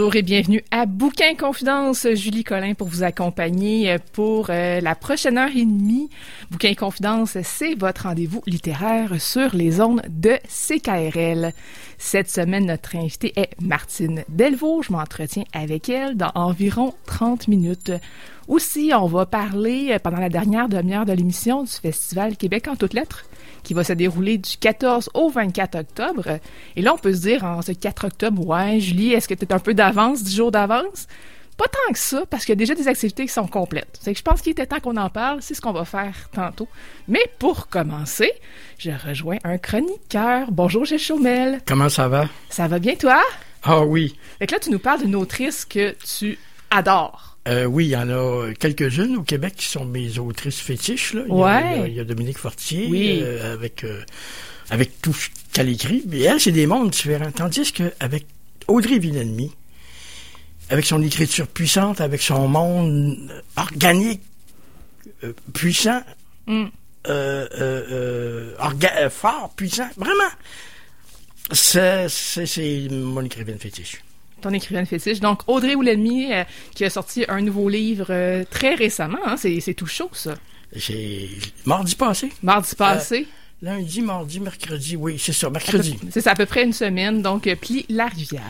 Bonjour et bienvenue à Bouquin Confidence. Julie Collin pour vous accompagner pour euh, la prochaine heure et demie. Bouquin Confidence, c'est votre rendez-vous littéraire sur les ondes de CKRL. Cette semaine, notre invitée est Martine Delvaux. Je m'entretiens avec elle dans environ 30 minutes. Aussi, on va parler euh, pendant la dernière demi-heure de l'émission du Festival Québec en toutes lettres qui va se dérouler du 14 au 24 octobre. Et là, on peut se dire en ce 4 octobre, ouais, Julie, est-ce que tu es un peu d'avance, 10 jours d'avance? Pas tant que ça, parce qu'il y a déjà des activités qui sont complètes. C'est que je pense qu'il était temps qu'on en parle, c'est ce qu'on va faire tantôt. Mais pour commencer, je rejoins un chroniqueur. Bonjour, Gilles Chaumel. Comment ça va? Ça va bien, toi? Ah oui. Fait que là, tu nous parles d'une autrice que tu adores. Euh, oui, il y en a quelques-unes au Québec qui sont mes autrices fétiches. Là. Il, ouais. y a, il y a Dominique Fortier Oui. euh, avec, euh, avec tout ce qu'elle écrit. Mais elle, c'est des mondes différents. Tandis qu'avec Audrey Villeneuve, avec son écriture puissante, avec son monde organique, puissant, Mm. orga- fort, puissant, vraiment, c'est mon écrivaine fétiche. Ton écrivaine fétiche. Donc, Audrey ou l'ennemi, euh, qui a sorti un nouveau livre euh, très récemment. hein. C'est c'est tout chaud, ça. J'ai mardi passé. Mardi passé. Lundi, mardi, mercredi, oui, c'est ça, mercredi. C'est à peu près une semaine. Donc, euh, Plie la rivière.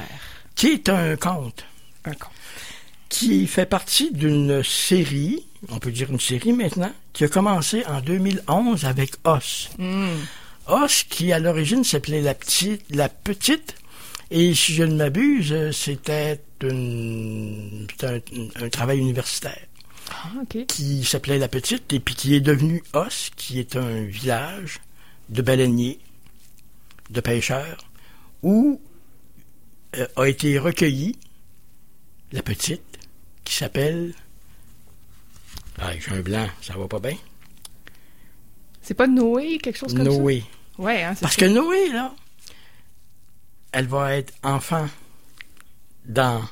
Qui est un conte Un con. qui fait partie d'une série, on peut dire une série maintenant, qui a commencé en 2011 avec Os. Mm. Os, qui à l'origine s'appelait la petite, la petite, et si je ne m'abuse, c'était une- un, un travail universitaire Ah, qui s'appelait la petite et puis qui est devenu Os, qui est un village de baleiniers, de pêcheurs, où euh, a été recueillie la petite, qui s'appelle. Ah, j'ai un blanc, ça va pas bien. C'est pas Noé, quelque chose comme Noé. ça? Ouais, hein, Parce ça. que Noé, là, elle va être enfant dans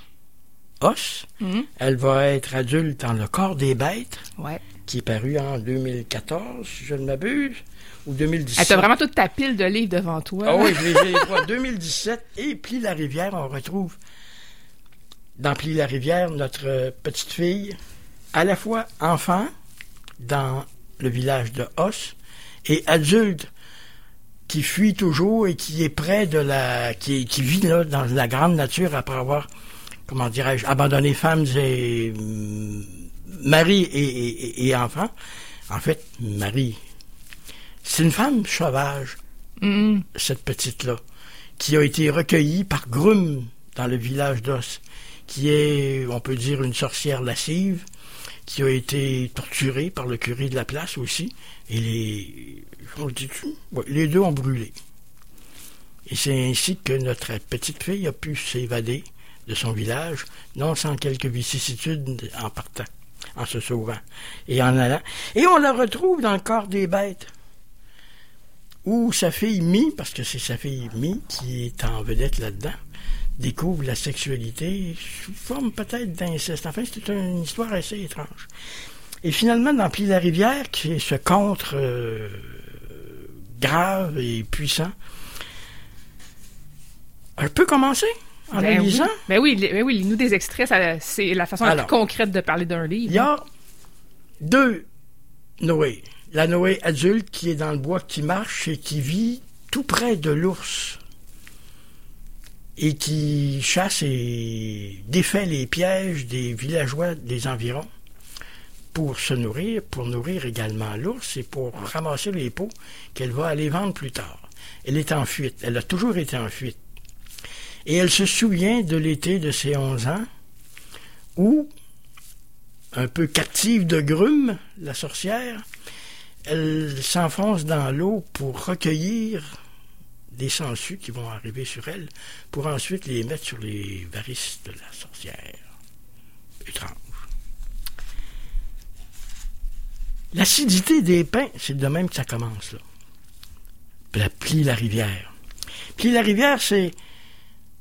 Os, Mhm. elle va être adulte dans le corps des bêtes, Ouais. qui est paru en 2014, si je ne m'abuse, ou 2017. Elle t'a vraiment toute ta pile de livres devant toi. Ah oui, je les ai, quoi, 2017. Et Plie la rivière, on retrouve dans Plie la rivière notre petite fille, à la fois enfant dans le village de Os et adulte qui fuit toujours et qui est près de la. qui, qui vit là dans la grande nature après avoir, comment dirais-je, abandonné femmes et. hum, mari et, et, et enfants. En fait, Marie, c'est une femme sauvage Mhm. cette petite-là, qui a été recueillie par Grum dans le village d'Os, qui est, on peut dire, une sorcière lascive, qui a été torturée par le curé de la place aussi, et les, dit-tu? Ouais, les deux ont brûlé. Et c'est ainsi que notre petite fille a pu s'évader de son village, non sans quelques vicissitudes en partant, en se sauvant et en allant. Et on la retrouve dans le corps des bêtes où sa fille Mi, parce que c'est sa fille Mi qui est en vedette là-dedans, découvre la sexualité sous forme peut-être d'inceste. Enfin, c'est une histoire assez étrange. Et finalement, dans Plie la rivière, qui ce contre euh, grave et puissant, elle peut commencer en Ben oui. Ben oui, ben oui, nous des extraits, c'est la façon la plus concrète de parler d'un livre. Il y a deux Noé. La Noé adulte qui est dans le bois, qui marche et qui vit tout près de l'ours. Et qui chasse et défait les pièges des villageois des environs pour se nourrir, pour nourrir également l'ours et pour ramasser les peaux qu'elle va aller vendre plus tard. Elle est en fuite. Elle a toujours été en fuite. Et elle se souvient de l'été de ses 11 ans où, un peu captive de grumes, la sorcière, elle s'enfonce dans l'eau pour recueillir des sangsues qui vont arriver sur elle, pour ensuite les mettre sur les varices de la sorcière. Étrange. L'acidité des pins, c'est de même que ça commence, là. La plie la rivière. Plie la rivière, c'est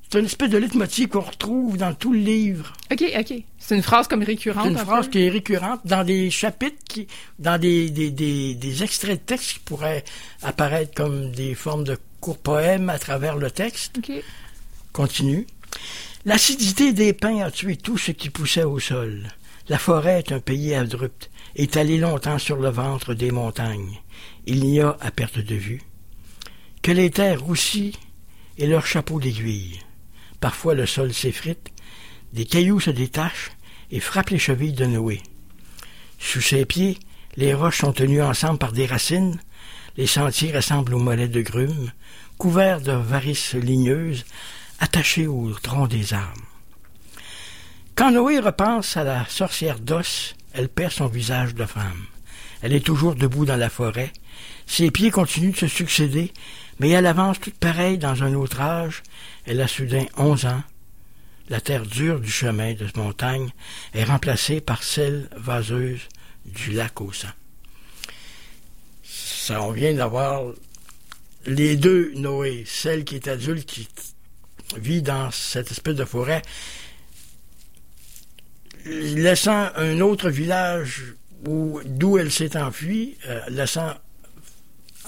c'est une espèce de leitmotiv qu'on retrouve dans tout le livre. OK, OK. C'est une phrase comme récurrente. C'est une phrase qui est récurrente dans des chapitres, qui, dans des, des, des, des, extraits de texte qui pourraient apparaître comme des formes de courts poèmes à travers le texte. OK. Continue. L'acidité des pins a tué tout ce qui poussait au sol. La forêt est un pays abrupte, étalé longtemps sur le ventre des montagnes. Il n'y a, à perte de vue, que les terres roussies et leurs chapeaux d'aiguille. Parfois le sol s'effrite, des cailloux se détachent et frappent les chevilles de Noé. Sous ses pieds, les roches sont tenues ensemble par des racines, les sentiers ressemblent aux mollets de grumes, couverts de varices ligneuses, attachées au tronc des arbres. Quand Noé repense à la sorcière d'os, elle perd son visage de femme. Elle est toujours debout dans la forêt. Ses pieds continuent de se succéder, mais elle avance toute pareille dans un autre âge, elle a soudain onze ans. La terre dure du chemin de montagne est remplacée par celle vaseuse du lac au sang. Ça, on vient d'avoir les deux Noé, celle qui est adulte, qui vit dans cette espèce de forêt, laissant un autre village d'où elle s'est enfuie, euh, laissant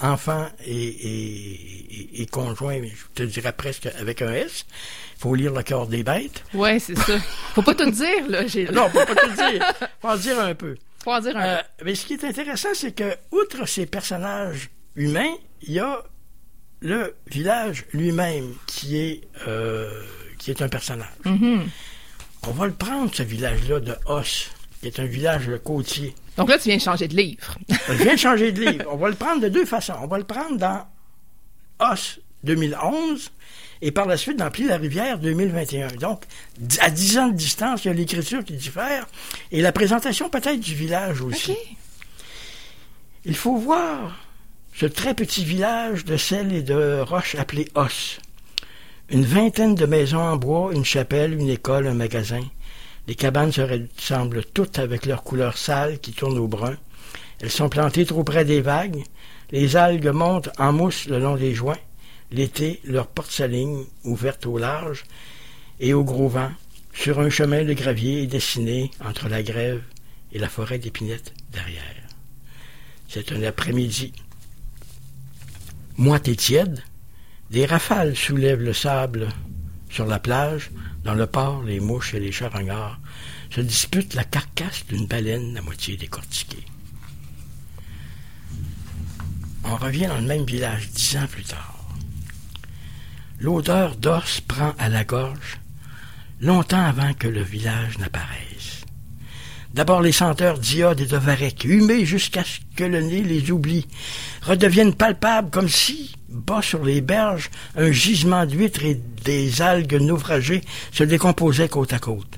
enfant et, et, conjoint, je te dirais presque avec un S. Il faut lire le cœur des bêtes. Oui, c'est ça. Faut pas tout dire, là. non, faut pas tout dire. Faut en dire un peu. Faut en dire un peu. Euh, mais ce qui est intéressant, c'est que, outre ces personnages humains, il y a le village lui-même qui est euh, qui est un personnage. Mm-hmm. On va le prendre, ce village-là de Os, qui est un village côtier. Donc là, tu viens de changer de livre. Je viens de changer de livre. On va le prendre de deux façons. On va le prendre dans Os 2011 et par la suite dans Pli la rivière 2021. Donc, à dix ans de distance, il y a l'écriture qui diffère et la présentation peut-être du village aussi. Il faut voir ce très petit village de sel et de roches appelé Os. Une vingtaine de maisons en bois, une chapelle, une école, un magasin. Les cabanes se ressemblent toutes avec leurs couleurs sales qui tournent au brun. Elles sont plantées trop près des vagues. Les algues montent en mousse le long des joints. L'été, leur porte sa ligne, ouverte au large et au gros vent, sur un chemin de gravier dessiné entre la grève et la forêt d'épinettes derrière. C'est un après-midi. Moite et tiède, des rafales soulèvent le sable sur la plage, dans le port, les mouches et les charognards se disputent la carcasse d'une baleine à moitié décortiquée. On revient dans le même village dix ans plus tard. L'odeur d'os prend à la gorge longtemps avant que le village n'apparaisse. D'abord les senteurs d'iode et de varech, humées jusqu'à ce que le nez les oublie, redeviennent palpables comme si, bas sur les berges, un gisement d'huîtres et des algues naufragées se décomposaient côte à côte.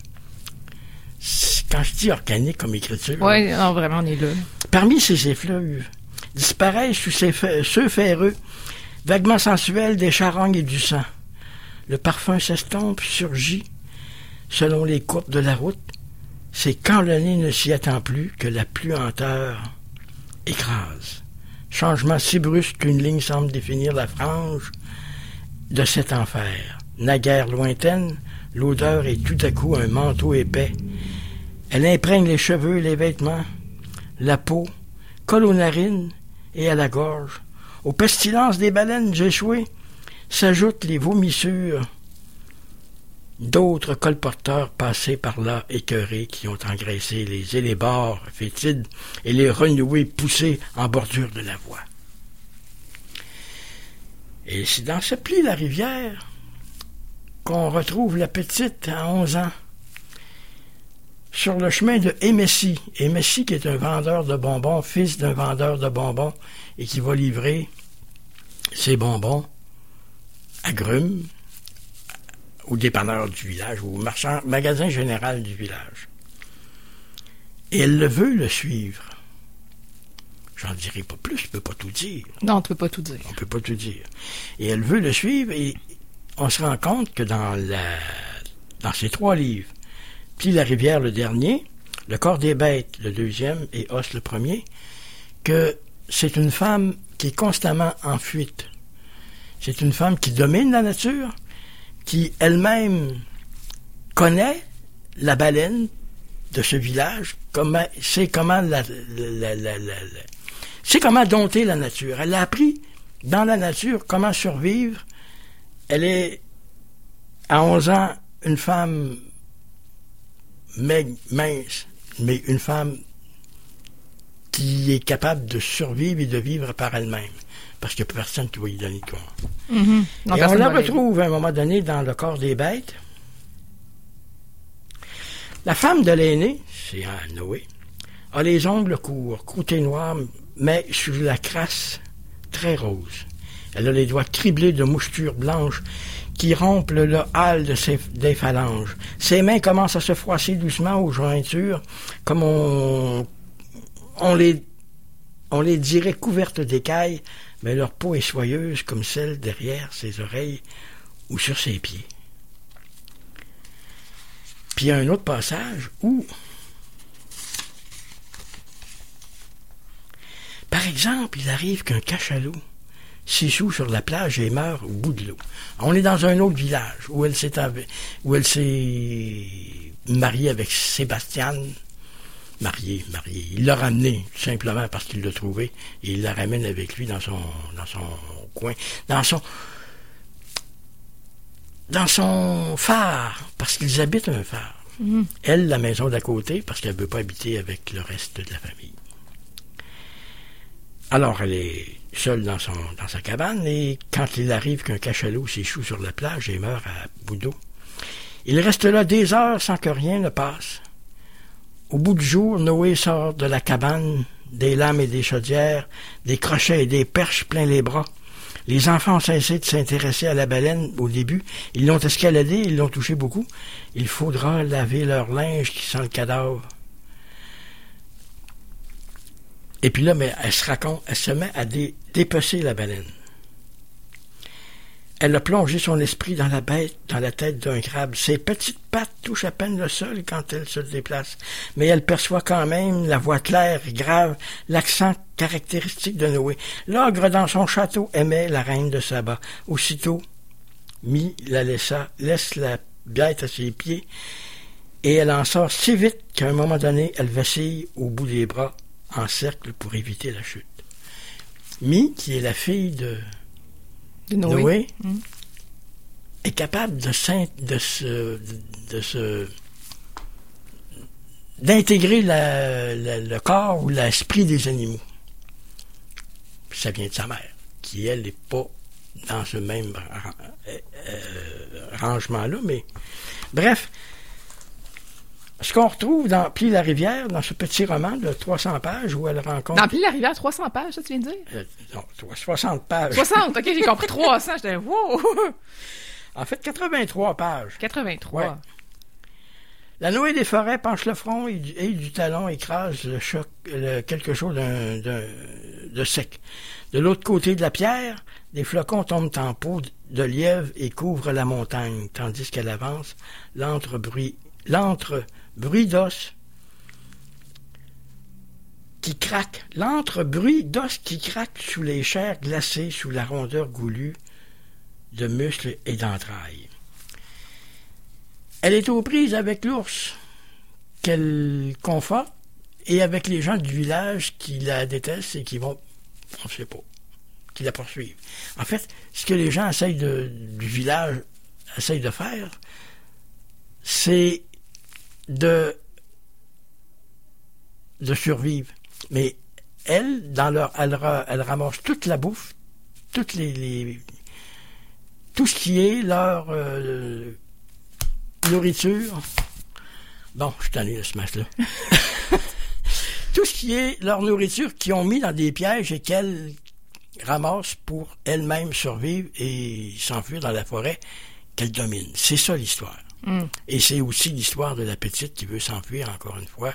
Quand je dis organique comme écriture... Oui, vraiment, on est là. Parmi ces effluves, disparaissent sous ces ceux ferreux, vaguement sensuels des charognes et du sang. Le parfum s'estompe, surgit, selon les courbes de la route, c'est quand le nez ne s'y attend plus que la pluanteur écrase. Changement si brusque qu'une ligne semble définir la frange de cet enfer. Naguère lointaine, l'odeur est tout à coup un manteau épais. Elle imprègne les cheveux, les vêtements, la peau, colle aux narines et à la gorge. Aux pestilences des baleines échouées s'ajoutent les vomissures D'autres colporteurs passés par là, écœurés, qui ont engraissé les élébores fétides et les renoués poussés en bordure de la voie. Et c'est dans ce pli la rivière qu'on retrouve la petite à onze ans, sur le chemin de Emessi. Emessi qui est un vendeur de bonbons, fils d'un vendeur de bonbons, et qui va livrer ses bonbons à Grume, au dépanneur du village, au marchand, magasin général du village. Et elle le veut le suivre. J'en dirai pas plus, je peux pas tout dire. Non, tu peux pas tout dire. On peut pas tout dire. Et elle veut le suivre et on se rend compte que dans la dans ces trois livres, puis la rivière le dernier, le corps des bêtes le deuxième et os le premier, que c'est une femme qui est constamment en fuite. C'est une femme qui domine la nature, qui elle-même connaît la baleine de ce village, c'est comment la, c'est comment dompter la nature. Elle a appris dans la nature comment survivre. Elle est à 11 ans une femme mince, mais une femme qui est capable de survivre et de vivre par elle-même. Parce qu'il n'y a personne qui va y donner le corps. Mm-hmm. Et on la retrouve à un moment donné dans le corps des bêtes. La femme de l'aîné, c'est Noé, a les ongles courts, croûtés noirs, mais sur la crasse très rose. Elle a les doigts criblés de mouchetures blanches qui rompent le hâle de ses, des phalanges. Ses mains commencent à se froisser doucement aux jointures, comme on, on les, on les dirait couvertes d'écailles, mais leur peau est soyeuse comme celle derrière ses oreilles ou sur ses pieds. Puis il y a un autre passage où Par exemple, il arrive qu'un cachalot s'échoue sur la plage et meurt au bout de l'eau. On est dans un autre village où elle s'est où elle s'est mariée avec Sébastien. Mariée, mariée. Il l'a ramené simplement parce qu'il l'a trouvé et il la ramène avec lui dans son dans son coin, dans son dans son phare parce qu'ils habitent un phare. Mhm. Elle, la maison d'à côté, parce qu'elle ne veut pas habiter avec le reste de la famille. Alors, elle est seule dans, son, dans sa cabane, et quand il arrive qu'un cachalot s'échoue sur la plage et meurt à bout d'eau, il reste là des heures sans que rien ne passe. Au bout du jour, Noé sort de la cabane, des lames et des chaudières, des crochets et des perches plein les bras. Les enfants ont cessé de s'intéresser à la baleine au début. Ils l'ont escaladée, ils l'ont touché beaucoup. Il faudra laver leur linge qui sent le cadavre. Et puis là, mais elle se raconte, elle se met à dépecer la baleine. Elle a plongé son esprit dans la bête, dans la tête d'un crabe. Ses petites pattes touchent à peine le sol quand elle se déplace, mais elle perçoit quand même la voix claire et grave, l'accent caractéristique de Noé. L'ogre dans son château aimait la reine de Saba. Aussitôt, Mi la laissa, laisse la bête à ses pieds, et elle en sort si vite qu'à un moment donné, elle vacille au bout des bras en cercle pour éviter la chute. Mi, qui est la fille de, De Noé. Noé, Mm. est capable de, se, de se- d'intégrer le corps ou l'esprit des animaux. Puis ça vient de sa mère, qui elle n'est pas dans ce même euh, euh, rangement-là, mais bref. Ce qu'on retrouve dans Pli la rivière, dans ce petit roman de 300 pages où elle rencontre. Dans Pli la rivière, 300 pages, ça tu viens de dire? Euh, non, 60 pages. 60, ok, j'ai compris 300, j'étais wow! En fait, 83 pages. 83. Ouais. La Noé des forêts penche le front et du, et du talon écrase le choc, le- quelque chose de sec. De l'autre côté de la pierre, des flocons tombent en peau de lièvre et couvrent la montagne, tandis qu'elle avance, l'entre-bruit, l'entre-bruit d'os qui craque, l'entre-bruit d'os qui craque sous les chairs glacées, sous la rondeur goulue de muscles et d'entrailles. Elle est aux prises avec l'ours, qu'elle conforte, et avec les gens du village qui la détestent et qui vont, on ne sait pas, qui la poursuivent. En fait, ce que les gens essayent du village essayent de faire, c'est de, de survivre. Mais elle, dans leur, elle, ra- elle ramasse toute la bouffe, toutes les, les- tout ce qui est leur euh, nourriture Bon, je suis tanné de ce match-là. Tout ce qui est leur nourriture qu'ils ont mis dans des pièges et qu'elles ramassent pour elles-mêmes survivre et s'enfuir dans la forêt qu'elles dominent. C'est ça l'histoire. Et c'est aussi l'histoire de la petite qui veut s'enfuir, encore une fois,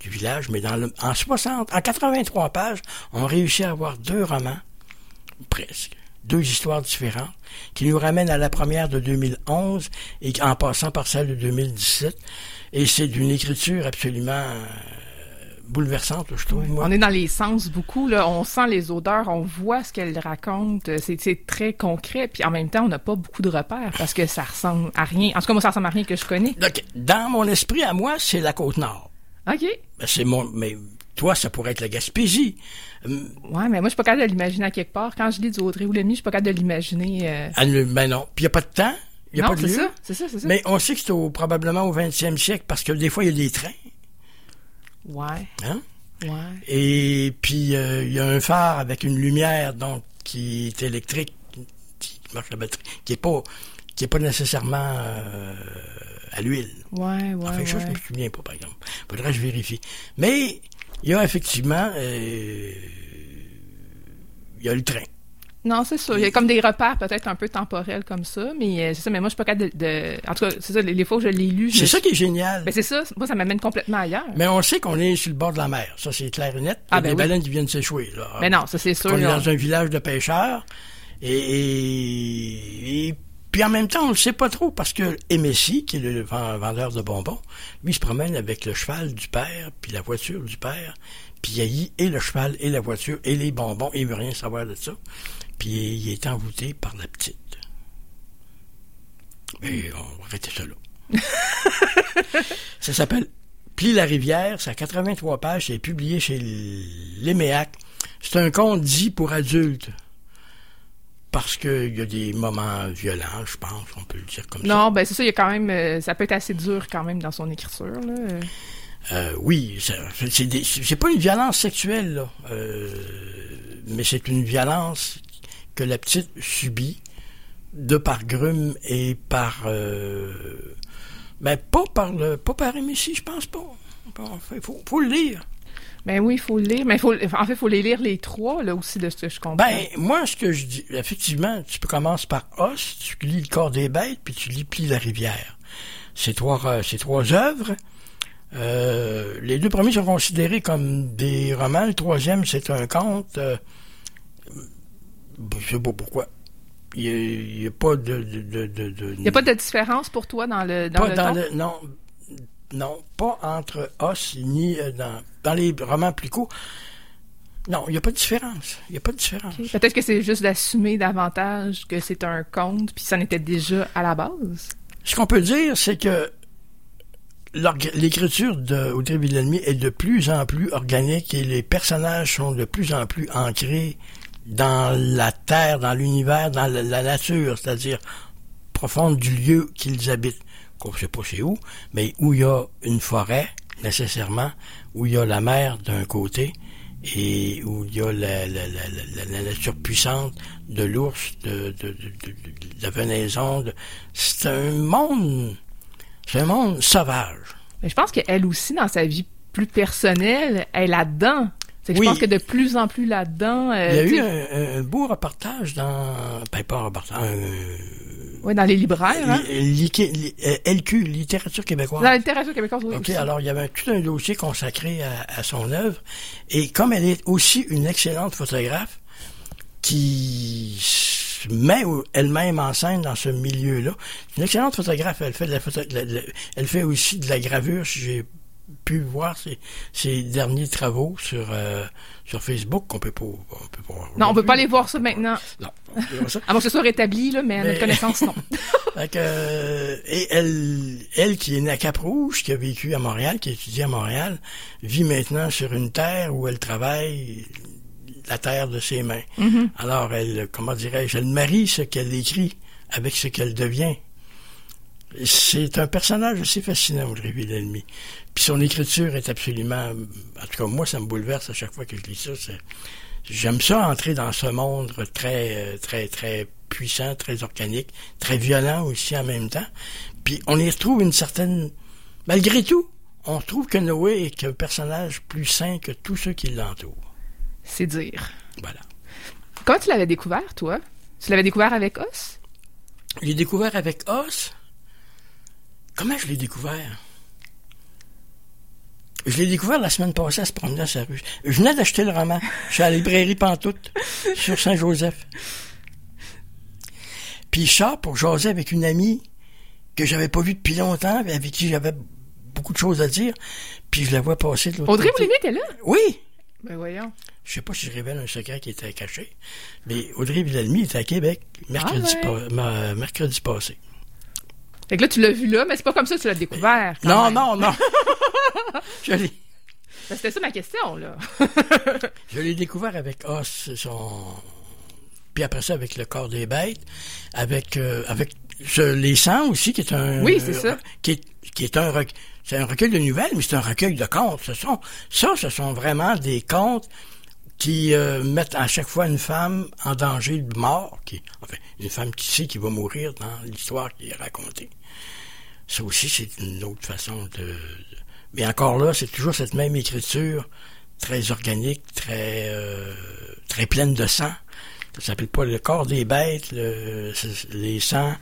du village. Mais dans le, en 60, en 83 pages, on réussit à avoir deux romans, presque, deux histoires différentes, qui nous ramènent à la première de 2011 et en passant par celle de 2017. Et c'est d'une écriture absolument euh, bouleversante, je trouve. On est dans les sens beaucoup, là. On sent les odeurs, on voit ce qu'elle raconte. C'est c'est très concret. Puis en même temps, on n'a pas beaucoup de repères parce que ça ressemble à rien. En tout cas, moi, ça ressemble à rien que je connais. Donc, dans mon esprit, à moi, c'est la Côte-Nord. OK. Ben, C'est mon, mais toi, ça pourrait être la Gaspésie. Hum, Ouais, mais moi, je suis pas capable de l'imaginer à quelque part. Quand je lis du Audrey ou l'ennemi, je suis pas capable de l'imaginer. euh, ne- ben non. Puis il n'y a pas de temps. Il n'y a non, pas de c'est ça, c'est ça, c'est ça. Mais on sait que c'est au- probablement au 20e siècle parce que des fois, il y a des trains. Ouais, Hein? ouais. Et puis, euh, il y a un phare avec une lumière donc qui est électrique, qui marche la batterie, qui est pas, qui est pas nécessairement euh, à l'huile. Ouais, ouais, Enfin, ça, je ouais. me souviens pas, par exemple. Faudrait que je vérifie. Mais il y a effectivement, euh, il y a le train. Non, c'est ça. Il y a comme des repères peut-être un peu temporels comme ça, mais euh, c'est ça. Mais moi, je suis pas capable de. de- En tout cas, c'est ça. Les, les fois où je l'ai lu, C'est ça qui est génial. Ben c'est ça. Moi, ça m'amène complètement ailleurs. Mais on sait qu'on est sur le bord de la mer. Ça, c'est clair et net. Il y a Ah, ben des oui. baleines qui viennent s'échouer. Là. Mais non, ça c'est sûr. qu'on est dans un village de pêcheurs. Et, et, et puis en même temps, on ne sait pas trop parce que Messi, qui est le vend- vendeur de bonbons, lui il se promène avec le cheval du père, puis la voiture du père, puis il haït et le cheval et la voiture et les bonbons, et il veut rien savoir de ça. Puis il est envoûté par la petite. Mais on va arrêter ça là. ça s'appelle Plie la rivière, c'est à 83 pages, c'est publié chez l'Éméac. C'est un conte dit pour adultes. Parce qu'il y a des moments violents, je pense, on peut le dire comme ça. Non, ben c'est ça. Il y a quand même. euh, ça peut être assez dur quand même dans son écriture. Là. Euh, oui, c'est pas une violence sexuelle, là. Euh, mais c'est une violence que la petite subit de par Grume et par... Euh, ben, pas par le... Pas par Messi, je pense pas. Il faut, faut le lire. Ben oui, il faut le lire. Mais faut, en fait, il faut les lire les trois là aussi de ce que je comprends. Ben, moi, ce que je dis, effectivement, tu peux commencer par Os, tu lis Le corps des bêtes, puis tu lis Plie la rivière. Ces trois, euh, ces trois œuvres. Euh, les deux premiers sont considérés comme des romans. Le troisième, c'est un conte. Euh, je sais pas pourquoi. Il n'y a, pas de... de, de, de- de- il n'y a pas de différence pour toi dans le dans pas le dans ton? le- non, non, pas entre os ni euh, dans, dans les romans plus courts. Non, il n'y a pas de différence. Il n'y a pas de différence. Peut-être que c'est juste d'assumer davantage que c'est un conte, puis ça en était déjà à la base? Ce qu'on peut dire, c'est que l'écriture de Audrey Villelmy est de plus en plus organique et les personnages sont de plus en plus ancrés dans la terre, dans l'univers, dans la, nature, c'est-à-dire profonde du lieu qu'ils habitent. Ne sait pas c'est où, mais où il y a une forêt, nécessairement, où il y a la mer d'un côté et où il y a la, nature puissante de l'ours, de, la venaison. C'est un monde, c'est un monde sauvage. Mais je pense qu'elle aussi, dans sa vie plus personnelle, elle est là-dedans. C'est que Oui. je pense que de plus en plus là-dedans. euh, Il y a tu eu un, un beau reportage dans, ben pas un reportage, un, ouais, dans les libraires, hein? li- li- li- euh, LQ, littérature québécoise. Dans la littérature québécoise, oui. OK, aussi. alors il y avait tout un dossier consacré à, à son œuvre. Et comme elle est aussi une excellente photographe qui se met elle-même en scène dans ce milieu-là, une excellente photographe, elle fait de la photo, la- la- elle fait aussi de la gravure, si j'ai pu voir ses, ses derniers travaux sur euh, sur Facebook qu'on peut pas on peut pas voir Non, on peut pas aller voir ça maintenant. Non, moins que ce soit rétabli, là, mais à notre connaissance, non. Fait que, euh, et elle, elle qui est née à Cap-Rouge, qui a vécu à Montréal, qui a étudié à Montréal, vit maintenant sur une terre où elle travaille la terre de ses mains. Mhm. Alors, elle, comment dirais-je, elle marie ce qu'elle écrit avec ce qu'elle devient. C'est un personnage assez fascinant, Audrey Villelmy. Puis son écriture est absolument... En tout cas, moi, ça me bouleverse à chaque fois que je lis ça. J'aime ça entrer dans ce monde très, très, très puissant, très organique, très violent aussi en même temps. Puis on y retrouve une certaine Malgré tout, on trouve que Noé est un personnage plus sain que tous ceux qui l'entourent. C'est dire. Voilà. Comment tu l'avais découvert, toi? Tu l'avais découvert avec Os? Je l'ai découvert avec Os? Comment je l'ai découvert? Je l'ai découvert la semaine passée à se promener dans sa rue. Je venais d'acheter le roman. Je suis à la librairie Pantoute, sur Saint-Joseph. Puis je sors pour jaser avec une amie que j'avais pas vue depuis longtemps, avec qui j'avais beaucoup de choses à dire. Puis je la vois passer de l'autre Audrey côté. Moulinet était là? Oui! Ben voyons. Je sais pas si je révèle un secret qui était caché, mais Audrey Villalmy était à Québec mercredi, Ah ouais. pa- ma- mercredi passé. Fait que là, tu l'as vu là, mais c'est pas comme ça que tu l'as découvert. quand Non, même. non, non. je l'ai, Ben, C'était ça ma question, là. je l'ai découvert avec Os, son... puis après ça avec le corps des bêtes, avec euh, avec les sangs aussi qui est un Oui, c'est ça. qui est qui est un rec- c'est un recueil de nouvelles, mais c'est un recueil de contes. Ce sont ça, ce sont vraiment des contes qui euh, mettent à chaque fois une femme en danger de mort, qui, enfin, une femme qui sait qu'il va mourir dans l'histoire qui est racontée. Ça aussi, c'est une autre façon de... Mais encore là, c'est toujours cette même écriture, très organique, très très, très pleine de sang. Ça s'appelle pas le corps des bêtes, le, les sangs.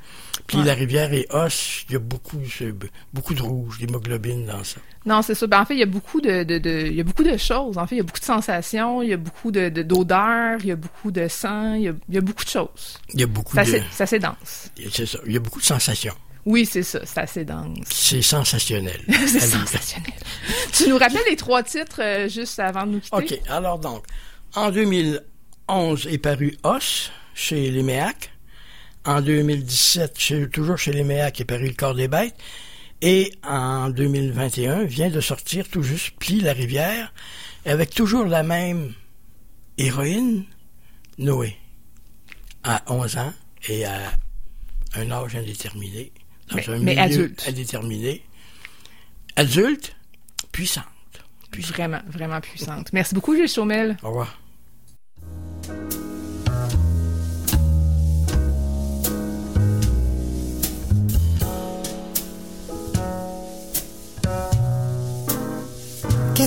Puis Ouais. la rivière et os, il y a beaucoup, de rouge, d'hémoglobine dans ça. Non, c'est ça. Ben, en fait, il y a beaucoup de, de, de- il y a beaucoup de choses. En fait, il y a beaucoup de sensations, il y a beaucoup de, de- d'odeurs, il y a beaucoup de sang, il y a, il y a beaucoup de choses. Il y a beaucoup C'est de, assez, c'est dense. c'est ça. Il y a beaucoup de sensations. Oui, c'est ça. C'est assez dense. C'est sensationnel. c'est sensationnel. tu nous rappelles les trois titres euh, juste avant de nous quitter? OK. Alors donc, en 2011 est paru Os chez les Méacs. En 2017, chez- toujours chez les Méacs, est paru Le corps des bêtes. Et en 2021, vient de sortir tout juste Plie la rivière, avec toujours la même héroïne, Noé, à 11 ans et à un âge indéterminé, dans Mais- un mais milieu adulte. indéterminé. Adulte, puissante. puissante. Vraiment, vraiment puissante. Merci beaucoup, Gilles Chaumel. Au revoir.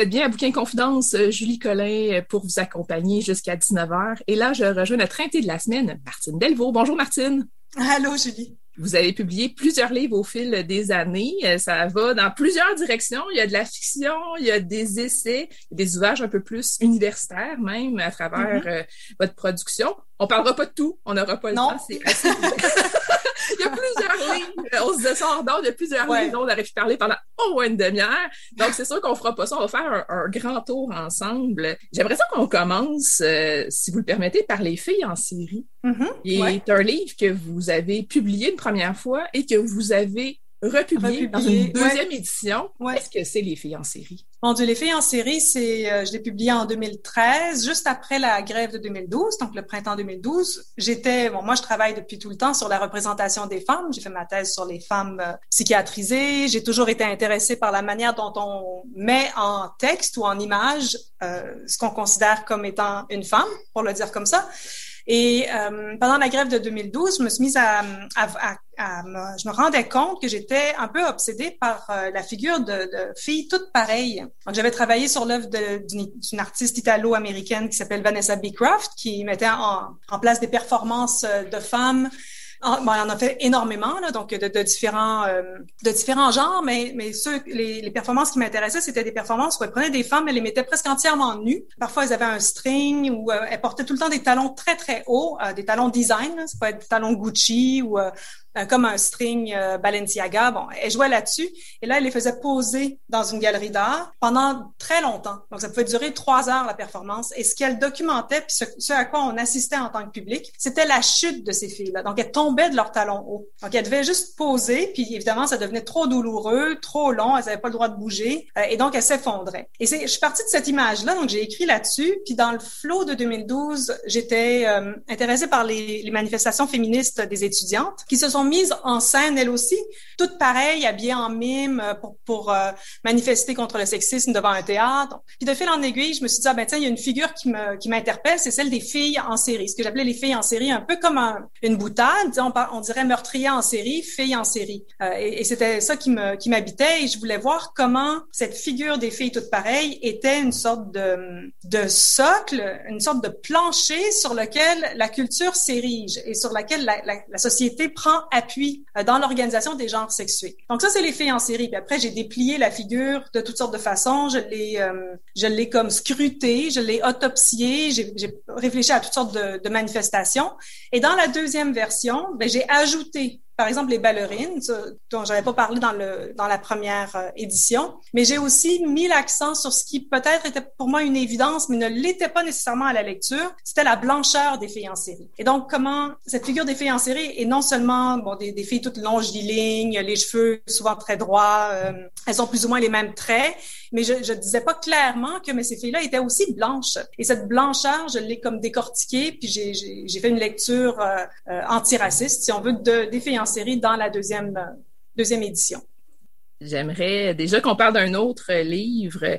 Vous êtes bien à Bouquin Confidence, euh, Julie Collin euh, pour vous accompagner jusqu'à 19h. Et là, je rejoins notre invitée de la semaine, Martine Delvaux. Bonjour Martine. Allô, Julie. Vous avez publié plusieurs livres au fil des années. Euh, Ça va dans plusieurs directions. Il y a de la fiction, il y a des essais, des ouvrages un peu plus universitaires même à travers euh, votre production. On parlera pas de tout, on n'aura pas le Non. temps. C'est assez... il y a plusieurs livres. On se disait ça il y a plusieurs Ouais. livres dont on aurait pu parler pendant au moins une demi-heure. Donc, c'est sûr qu'on fera pas ça. On va faire un, un grand tour ensemble. J'aimerais ça qu'on commence, euh, si vous le permettez, par les filles en série. Il Ouais. est un livre que vous avez publié une première fois et que vous avez republié, dans une deuxième édition. Ouais. Qu'est-ce que c'est les filles en série? Mon Dieu, les filles en série, c'est, euh, je l'ai publié en 2013, juste après la grève de 2012, donc le printemps 2012. J'étais, bon, moi, je travaille depuis tout le temps sur la représentation des femmes. J'ai fait ma thèse sur les femmes euh, psychiatrisées. J'ai toujours été intéressée par la manière dont on met en texte ou en image euh, ce qu'on considère comme étant une femme, pour le dire comme ça. Et euh, pendant la grève de 2012, je me suis mise à, à, à, je me rendais compte que j'étais un peu obsédée par euh, la figure de, de filles toutes pareilles. Donc, j'avais travaillé sur l'œuvre d'une artiste italo-américaine qui s'appelle Vanessa Beecroft, qui mettait en, en place des performances euh, de femmes. En, bon, elle en a fait énormément, donc de, différents euh, de différents genres, mais les, performances qui m'intéressaient, c'était des performances où elle prenait des femmes, elle les mettait presque entièrement nues. Parfois, elles avaient un string ou euh, elles portaient tout le temps des talons très très hauts, euh, des talons design, là, c'est pas des talons Gucci ou comme un string euh, Balenciaga. Bon, elle jouait là-dessus et là, elle les faisait poser dans une galerie d'art pendant très longtemps. Donc, ça pouvait durer trois heures la performance. Et ce qu'elle documentait, puis ce, à quoi on assistait en tant que public, c'était la chute de ces filles-là. Donc, elles tombaient de leurs talons hauts. Donc, elles devaient juste poser, puis évidemment, ça devenait trop douloureux, trop long, elles n'avaient pas le droit de bouger, euh, et donc elles s'effondraient. Et c'est, je suis partie de cette image-là, donc j'ai écrit là-dessus, puis dans le flot de 2012, j'étais intéressée par les, les manifestations féministes des étudiantes qui se sont mises en scène, elles aussi, toutes pareilles, habillées en mime euh, pour, pour euh, manifester contre le sexisme devant un théâtre. Puis de fil en aiguille, je me suis dit, ah ben tiens, il y a une figure qui me qui m'interpelle, c'est celle des filles en série, ce que j'appelais les filles en série, un peu comme une boutade, on, dirait meurtrier en série, filles en série. Euh, et, c'était ça qui me qui m'habitait et je voulais voir comment cette figure des filles toutes pareilles était une sorte de de socle, une sorte de plancher sur lequel la culture s'érige et sur laquelle la, la, la société prend appui euh, dans l'organisation des genres sexués. Donc ça, c'est les filles en série. Puis après, j'ai déplié la figure de toutes sortes de façons. Je l'ai, euh, je l'ai comme scruté, je l'ai autopsié, j'ai, réfléchi à toutes sortes de, de manifestations. Et dans la deuxième version, ben, j'ai ajouté par exemple les ballerines, dont j'avais pas parlé dans le dans la première euh, édition, mais j'ai aussi mis l'accent sur ce qui peut-être était pour moi une évidence, mais ne l'était pas nécessairement à la lecture, c'était la blancheur des filles en série. Et donc comment cette figure des filles en série est non seulement bon des, filles toutes longilignes, les cheveux souvent très droits, euh, elles ont plus ou moins les mêmes traits, mais je ne disais pas clairement que mais ces filles-là étaient aussi blanches. Et cette blancheur, je l'ai comme décortiquée, puis j'ai fait une lecture euh, euh, antiraciste, si on veut, de, des filles en série dans la deuxième, euh, deuxième édition. J'aimerais déjà qu'on parle d'un autre livre.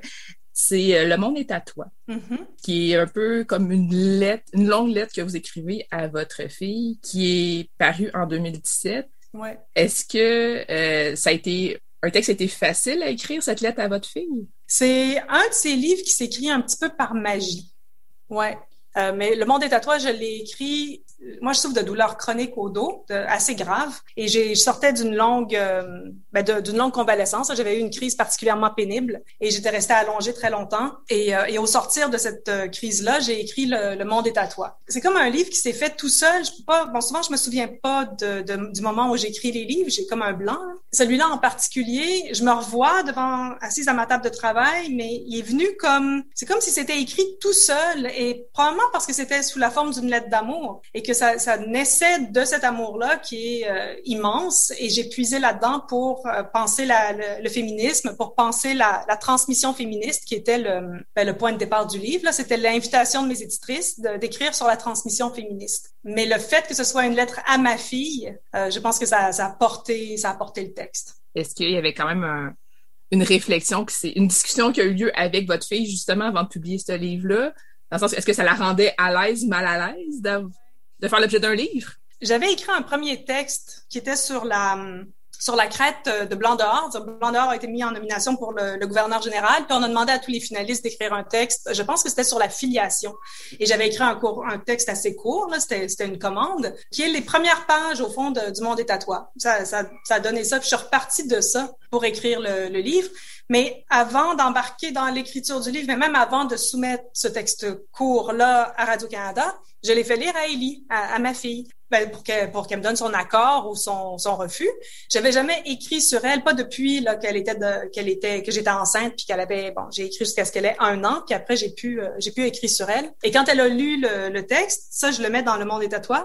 C'est Le monde est à toi, mm-hmm. qui est un peu comme une lettre, une longue lettre que vous écrivez à votre fille, qui est parue en 2017. Ouais. Est-ce que ça a été un texte a été facile à écrire, cette lettre à votre fille? C'est un de ces livres qui s'écrit un petit peu par magie. Ouais. Euh, mais Le Monde est à toi, je l'ai écrit. Moi, je souffre de douleurs chroniques au dos, assez graves, et je sortais d'une longue, euh, ben d'une longue convalescence. J'avais eu une crise particulièrement pénible, et j'étais restée allongée très longtemps. Et, euh, et au sortir de cette euh, crise-là, j'ai écrit le, Monde est à toi. C'est comme un livre qui s'est fait tout seul. Je peux pas. Bon, souvent, je me souviens pas de, de du moment où j'écris les livres. J'ai comme un blanc. Celui-là en particulier, je me revois devant assise à ma table de travail, mais il est venu comme. C'est comme si c'était écrit tout seul, et probablement parce que c'était sous la forme d'une lettre d'amour et que ça, ça, naissait de cet amour-là qui est euh, immense. Et j'ai puisé là-dedans pour euh, penser le, féminisme, pour penser la, transmission féministe qui était le, ben, le, point de départ du livre. C'était l'invitation de mes éditrices d'écrire sur la transmission féministe. Mais le fait que ce soit une lettre à ma fille, euh, je pense que ça, a porté, ça a porté le texte. Est-ce qu'il y avait quand même un, une réflexion, que une discussion qui a eu lieu avec votre fille justement avant de publier ce livre-là? est-ce que ça la rendait à l'aise, mal à l'aise de, faire l'objet d'un livre? J'avais écrit un premier texte qui était sur la sur la crête de Blanc dehors. Blanc dehors a été mis en nomination pour le, gouverneur général. Puis on a demandé à tous les finalistes d'écrire un texte. Je pense que c'était sur la filiation. Et j'avais écrit un, cours, un texte assez court. Là, c'était, c'était une commande qui est les premières pages au fond du Monde à toi. Ça, ça, ça a donné ça. Puis je suis repartie de ça pour écrire le, le livre. Mais avant d'embarquer dans l'écriture du livre, mais même avant de soumettre ce texte court-là à Radio-Canada, je l'ai fait lire à Ellie, à, ma fille, ben, pour qu'elle pour me donne son accord ou son, son refus. J'avais jamais écrit sur elle, pas depuis qu'elle était qu'elle était que j'étais enceinte puis qu'elle avait bon, j'ai écrit jusqu'à ce qu'elle ait un an puis après j'ai pu euh, j'ai pu écrire sur elle. Et quand elle a lu le, le texte, ça je le mets dans le monde des tatouages.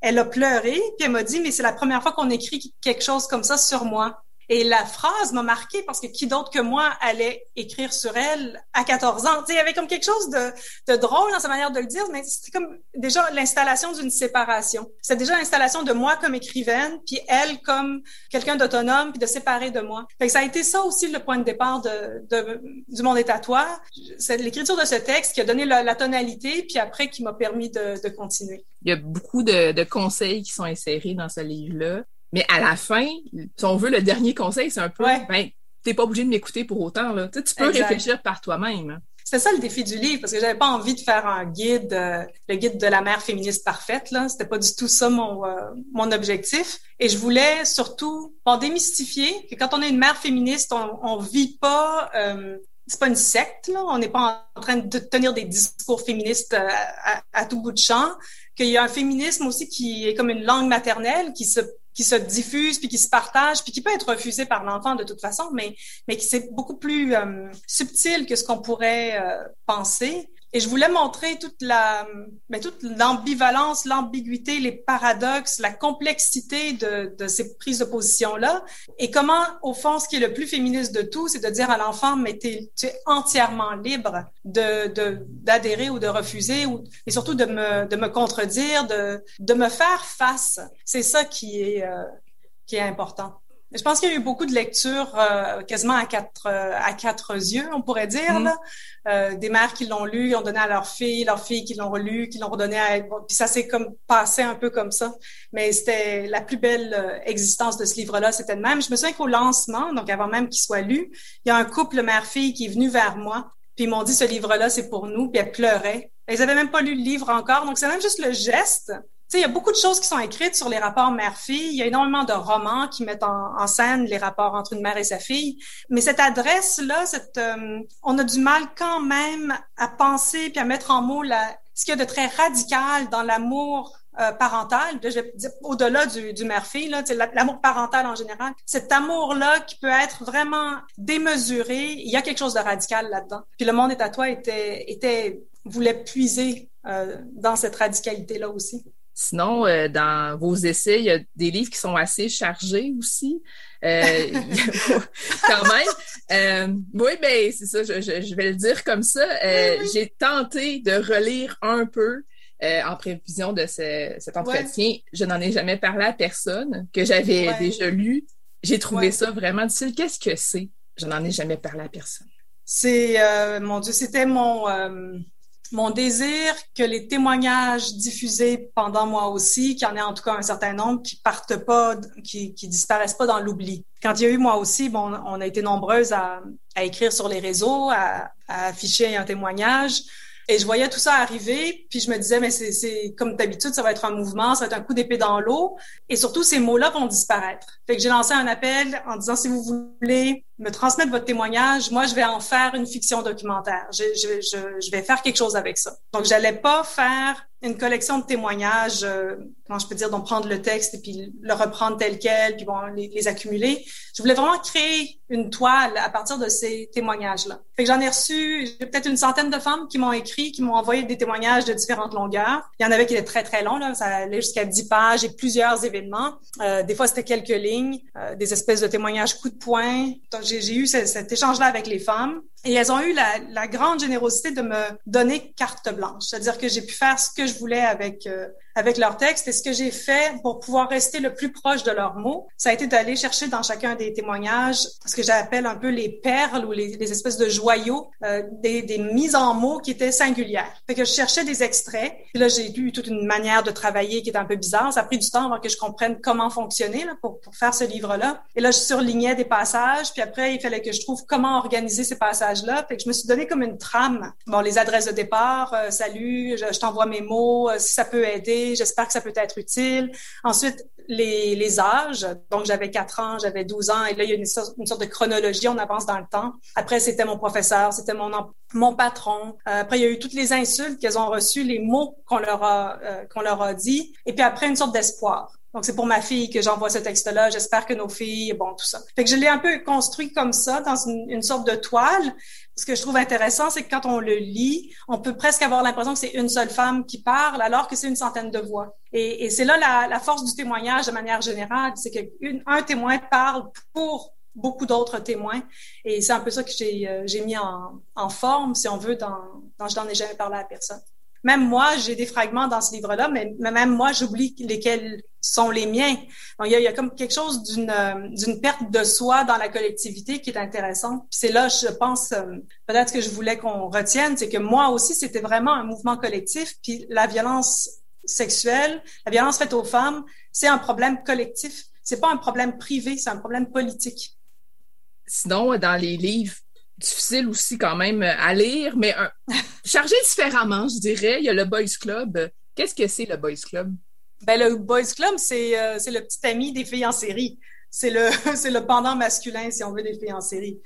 Elle a pleuré puis elle m'a dit mais c'est la première fois qu'on écrit quelque chose comme ça sur moi. Et la phrase m'a marqué parce que qui d'autre que moi allait écrire sur elle à 14 ans? il y avait comme quelque chose de, drôle dans sa manière de le dire, mais c'était comme déjà l'installation d'une séparation. C'est déjà l'installation de moi comme écrivaine, puis elle comme quelqu'un d'autonome, puis de séparer de moi. Fait que ça a été ça aussi le point de départ de, de du monde est à toi. C'est l'écriture de ce texte qui a donné la, tonalité, puis après qui m'a permis de, de continuer. Il y a beaucoup de, de conseils qui sont insérés dans ce livre-là. Mais à la fin, si on veut, le dernier conseil, c'est un peu, ouais. ben, t'es pas obligé de m'écouter pour autant, là. Tu, peux réfléchir par toi-même. C'était ça le défi du livre, parce que j'avais pas envie de faire un guide, euh, le guide de la mère féministe parfaite, là. C'était pas du tout ça mon, euh, mon objectif. Et je voulais surtout, pour démystifier que quand on est une mère féministe, on, on vit pas, euh, c'est pas une secte, là. On n'est pas en train de tenir des discours féministes euh, à, à, tout bout de champ. Qu'il y a un féminisme aussi qui est comme une langue maternelle, qui se qui se diffuse, puis qui se partage, puis qui peut être refusé par l'enfant de toute façon, mais, mais qui c'est beaucoup plus euh, subtil que ce qu'on pourrait euh, penser. Et je voulais montrer toute la, mais toute l'ambivalence, l'ambiguïté, les paradoxes, la complexité de, de ces prises de position-là. Et comment, au fond, ce qui est le plus féministe de tout, c'est de dire à l'enfant, mais tu es entièrement libre de, d'adhérer ou de refuser, ou, et surtout de me, de me contredire, de, de me faire face. C'est ça qui est, euh, qui est important. Je pense qu'il y a eu beaucoup de lectures euh, quasiment à quatre euh, à quatre yeux, on pourrait dire. Mm. Euh, des mères qui l'ont lu, ils ont donné à leurs filles, leurs filles qui l'ont relu, qui l'ont redonné à puis ça s'est comme passé un peu comme ça. Mais c'était la plus belle existence de ce livre-là, c'était le même. Je me souviens qu'au lancement, donc avant même qu'il soit lu, il y a un couple mère-fille qui est venu vers moi, puis ils m'ont dit ce livre-là c'est pour nous, puis elles pleuraient. Elles avaient même pas lu le livre encore, donc c'est même juste le geste sais, il y a beaucoup de choses qui sont écrites sur les rapports mère-fille. Il y a énormément de romans qui mettent en, scène les rapports entre une mère et sa fille. Mais cette adresse-là, cette, euh, on a du mal quand même à penser puis à mettre en mots la, ce qu'il y a de très radical dans l'amour euh, parental, au-delà du, du mère-fille, l'amour parental en général, cet amour-là qui peut être vraiment démesuré, il y a quelque chose de radical là-dedans. Puis le monde est à toi était, était voulait puiser euh, dans cette radicalité-là aussi. Sinon, euh, dans vos essais, il y a des livres qui sont assez chargés aussi. Euh, quand même. Euh, oui, ben c'est ça, je, je, vais le dire comme ça. J'ai tenté de relire un peu en prévision de ce, cet entretien. Je n'en ai jamais parlé à personne, que j'avais déjà lu. J'ai trouvé ça vraiment difficile. Qu'est-ce que c'est? Je n'en ai jamais parlé à personne. C'est, mon Dieu, c'était mon mon désir que les témoignages diffusés pendant moi aussi, qu'il y en ait en tout cas un certain nombre, qui partent pas, qui, disparaissent pas dans l'oubli. Quand il y a eu moi aussi, bon, on a été nombreuses à, à écrire sur les réseaux, à, à, afficher un témoignage. Et je voyais tout ça arriver, puis je me disais, mais c'est comme d'habitude, ça va être un mouvement, ça va être un coup d'épée dans l'eau. Et surtout, ces mots-là vont disparaître. Fait que j'ai lancé un appel en disant, si vous voulez me transmettre votre témoignage, moi, je vais en faire une fiction documentaire. Je, je, je, je vais faire quelque chose avec ça. Donc, j'allais pas faire une collection de témoignages, euh, comment je peux dire, d'en prendre le texte et puis le reprendre tel quel, puis bon, les, les accumuler. Je voulais vraiment créer une toile à partir de ces témoignages-là. Fait que j'en ai reçu peut-être une centaine de femmes qui m'ont écrit, qui m'ont envoyé des témoignages de différentes longueurs. Il y en avait qui étaient très, très longs, là. Ça allait jusqu'à 10 pages et plusieurs événements. Euh, des fois, c'était quelques lignes, euh, des espèces de témoignages coup de poing. Donc, j'ai eu cet échange-là avec les femmes. Et elles ont eu la, grande générosité de me donner carte blanche, c'est-à-dire que j'ai pu faire ce que je voulais avec euh, avec leur texte. Et ce que j'ai fait pour pouvoir rester le plus proche de leurs mots, ça a été d'aller chercher dans chacun des témoignages ce que j'appelle un peu les perles ou les, espèces de joyaux, euh, des, des, mises en mots qui étaient singulières. Fait que je cherchais des extraits. Et là, j'ai eu toute une manière de travailler qui était un peu bizarre. Ça a pris du temps avant que je comprenne comment fonctionner pour, pour faire ce livre-là. Et là, je surlignais des passages. Puis après, il fallait que je trouve comment organiser ces passages-là. Fait que je me suis donné comme une trame. Bon, les adresses de départ, euh, salut, je, je t'envoie mes mots, euh, si ça peut aider J'espère que ça peut être utile. Ensuite, les, âges. Donc, j'avais 4 ans, j'avais 12 ans. Et là, il y a une sorte, de chronologie. On avance dans le temps. Après, c'était mon professeur, c'était mon, mon patron. Euh, après, il y a eu toutes les insultes qu'elles ont reçues, les mots qu'on leur a, euh, qu'on leur a dit. Et puis après, une sorte d'espoir. Donc, c'est pour ma fille que j'envoie ce texte-là. J'espère que nos filles, bon, tout ça. Fait que je l'ai un peu construit comme ça, dans une sorte de toile ce que je trouve intéressant, c'est que quand on le lit, on peut presque avoir l'impression que c'est une seule femme qui parle, alors que c'est une centaine de voix. Et, c'est là la, force du témoignage de manière générale, c'est qu'un témoin parle pour beaucoup d'autres témoins. Et c'est un peu ça que j'ai euh, mis en, forme, si on veut, dans Je n'en ai jamais parlé à personne. Même moi, j'ai des fragments dans ce livre-là, mais même moi, j'oublie lesquels sont les miens. Donc, il y a, il y a comme quelque chose d'une euh, d'une perte de soi dans la collectivité qui est intéressante. C'est là, je pense, euh, peut-être que je voulais qu'on retienne, c'est que moi aussi, c'était vraiment un mouvement collectif. Puis la violence sexuelle, la violence faite aux femmes, c'est un problème collectif. C'est pas un problème privé, c'est un problème politique. Sinon, dans les livres difficile aussi quand même à lire, mais chargé différemment, je dirais. Il y a le Boys Club. Qu'est-ce que c'est le Boys Club? Ben, le Boys Club, c'est euh, le petit ami des filles en série. C'est le, pendant masculin, si on veut, des filles en série.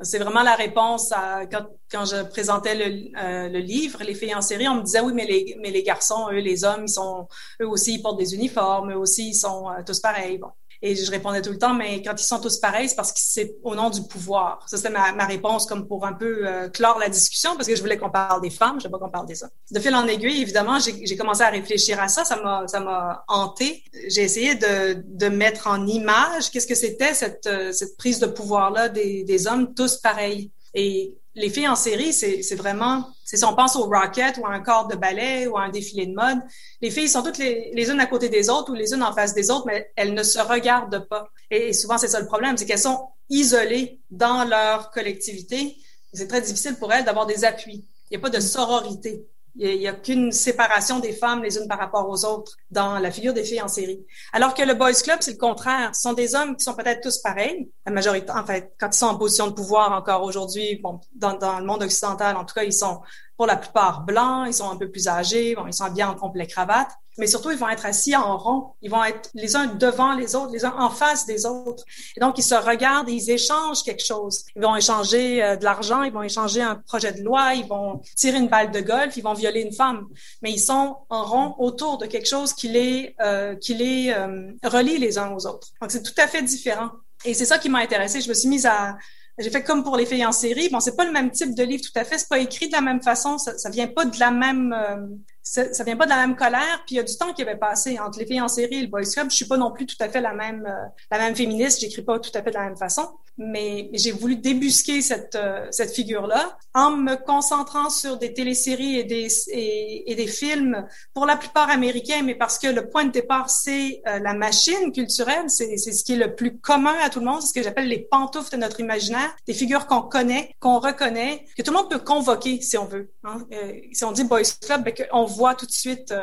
C'est vraiment la réponse à quand, quand je présentais le, euh, le, livre, Les filles en série, on me disait oui, mais les, mais les garçons, eux, les hommes, ils sont, eux aussi, ils portent des uniformes, eux aussi, ils sont euh, tous pareils. Bon. Et je répondais tout le temps, mais quand ils sont tous pareils, c'est parce que c'est au nom du pouvoir. Ça, c'était ma, ma, réponse comme pour un peu euh, clore la discussion, parce que je voulais qu'on parle des femmes, je veux pas qu'on parle des hommes. De fil en aiguille, évidemment, j'ai commencé à réfléchir à ça, ça m'a ça m'a hanté. J'ai essayé de, de mettre en image qu'est-ce que c'était cette, euh, cette prise de pouvoir-là des, des hommes tous pareils. Et les filles en série, c'est vraiment, c'est si on pense au Rocket ou à un corps de ballet ou à un défilé de mode, les filles sont toutes les, les unes à côté des autres ou les unes en face des autres, mais elles ne se regardent pas. Et, souvent, c'est ça le problème, c'est qu'elles sont isolées dans leur collectivité. C'est très difficile pour elles d'avoir des appuis. Il n'y a pas de sororité. Il n'y a, qu'une séparation des femmes les unes par rapport aux autres dans la figure des filles en série. Alors que le Boys Club, c'est le contraire. Ce sont des hommes qui sont peut-être tous pareils. La majorité, en fait, quand ils sont en position de pouvoir encore aujourd'hui, bon, dans, dans le monde occidental, en tout cas, ils sont pour la plupart blancs, ils sont un peu plus âgés, bon, ils sont bien en complet cravate, mais surtout ils vont être assis en rond, ils vont être les uns devant les autres, les uns en face des autres. Et donc ils se regardent et ils échangent quelque chose. Ils vont échanger euh, de l'argent, ils vont échanger un projet de loi, ils vont tirer une balle de golf, ils vont violer une femme, mais ils sont en rond autour de quelque chose qui les euh, qui les euh, relie les uns aux autres. Donc c'est tout à fait différent. Et c'est ça qui m'a intéressée. Je me suis mise à j'ai fait comme pour les filles en série. Bon, c'est pas le même type de livre tout à fait. C'est pas écrit de la même façon. Ça, ça vient pas de la même, euh, ça, vient pas de la même colère. Puis il y a du temps qui avait passé entre les filles en série et le boys club. Je suis pas non plus tout à fait la même, euh, la même féministe. J'écris pas tout à fait de la même façon mais j'ai voulu débusquer cette, euh, cette figure-là en me concentrant sur des téléséries et des, et, des films, pour la plupart américains, mais parce que le point de départ, c'est euh, la machine culturelle, c'est ce qui est le plus commun à tout le monde, c'est ce que j'appelle les pantoufles de notre imaginaire, des figures qu'on connaît, qu'on reconnaît, que tout le monde peut convoquer si on veut. Hein. Euh, si on dit Boys Club, ben, on voit tout de suite,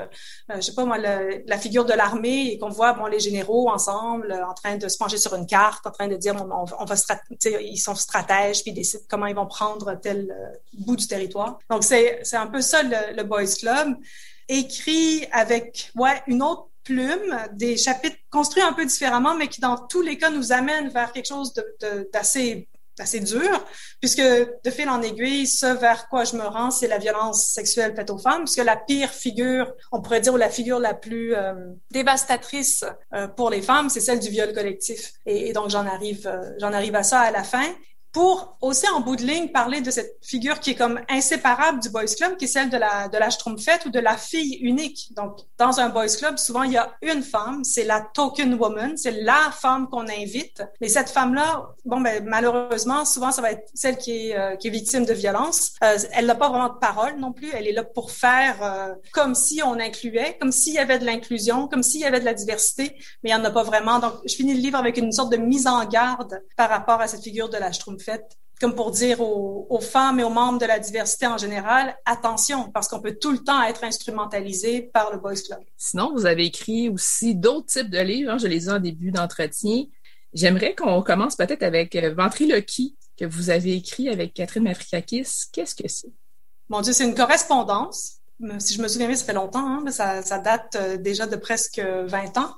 je sais pas moi, la figure de l'armée et qu'on voit bon les généraux ensemble en train de se pencher sur une carte, en train de dire on, on va ils sont stratèges, puis ils décident comment ils vont prendre tel euh, bout du territoire. Donc, c'est un peu ça le, Boys Club, écrit avec ouais, une autre plume, des chapitres construits un peu différemment, mais qui dans tous les cas nous amènent vers quelque chose d'assez assez dur, puisque de fil en aiguille, ce vers quoi je me rends, c'est la violence sexuelle faite aux femmes, puisque la pire figure, on pourrait dire, ou la figure la plus euh, dévastatrice euh, pour les femmes, c'est celle du viol collectif. Et, donc j'en arrive, euh, j'en arrive à ça à la fin pour aussi en bout de ligne parler de cette figure qui est comme inséparable du boys club, qui est celle de la de la ou de la fille unique. Donc dans un boys club, souvent il y a une femme, c'est la token woman, c'est la femme qu'on invite. Mais cette femme-là, bon ben malheureusement, souvent ça va être celle qui est euh, qui est victime de violence. Euh, elle n'a pas vraiment de parole non plus. Elle est là pour faire euh, comme si on incluait, comme s'il y avait de l'inclusion, comme s'il y avait de la diversité, mais il n'y en a pas vraiment. Donc je finis le livre avec une sorte de mise en garde par rapport à cette figure de la schtroumpfette fait, comme pour dire aux, femmes et aux membres de la diversité en général, attention, parce qu'on peut tout le temps être instrumentalisé par le Boys Club. Sinon, vous avez écrit aussi d'autres types de livres, hein, je les ai en début d'entretien. J'aimerais qu'on commence peut-être avec euh, Ventriloquie, que vous avez écrit avec Catherine Mafrikakis. Qu'est-ce que c'est? Mon Dieu, c'est une correspondance. Si je me souviens bien, ça fait longtemps, hein, mais ça, ça date euh, déjà de presque 20 ans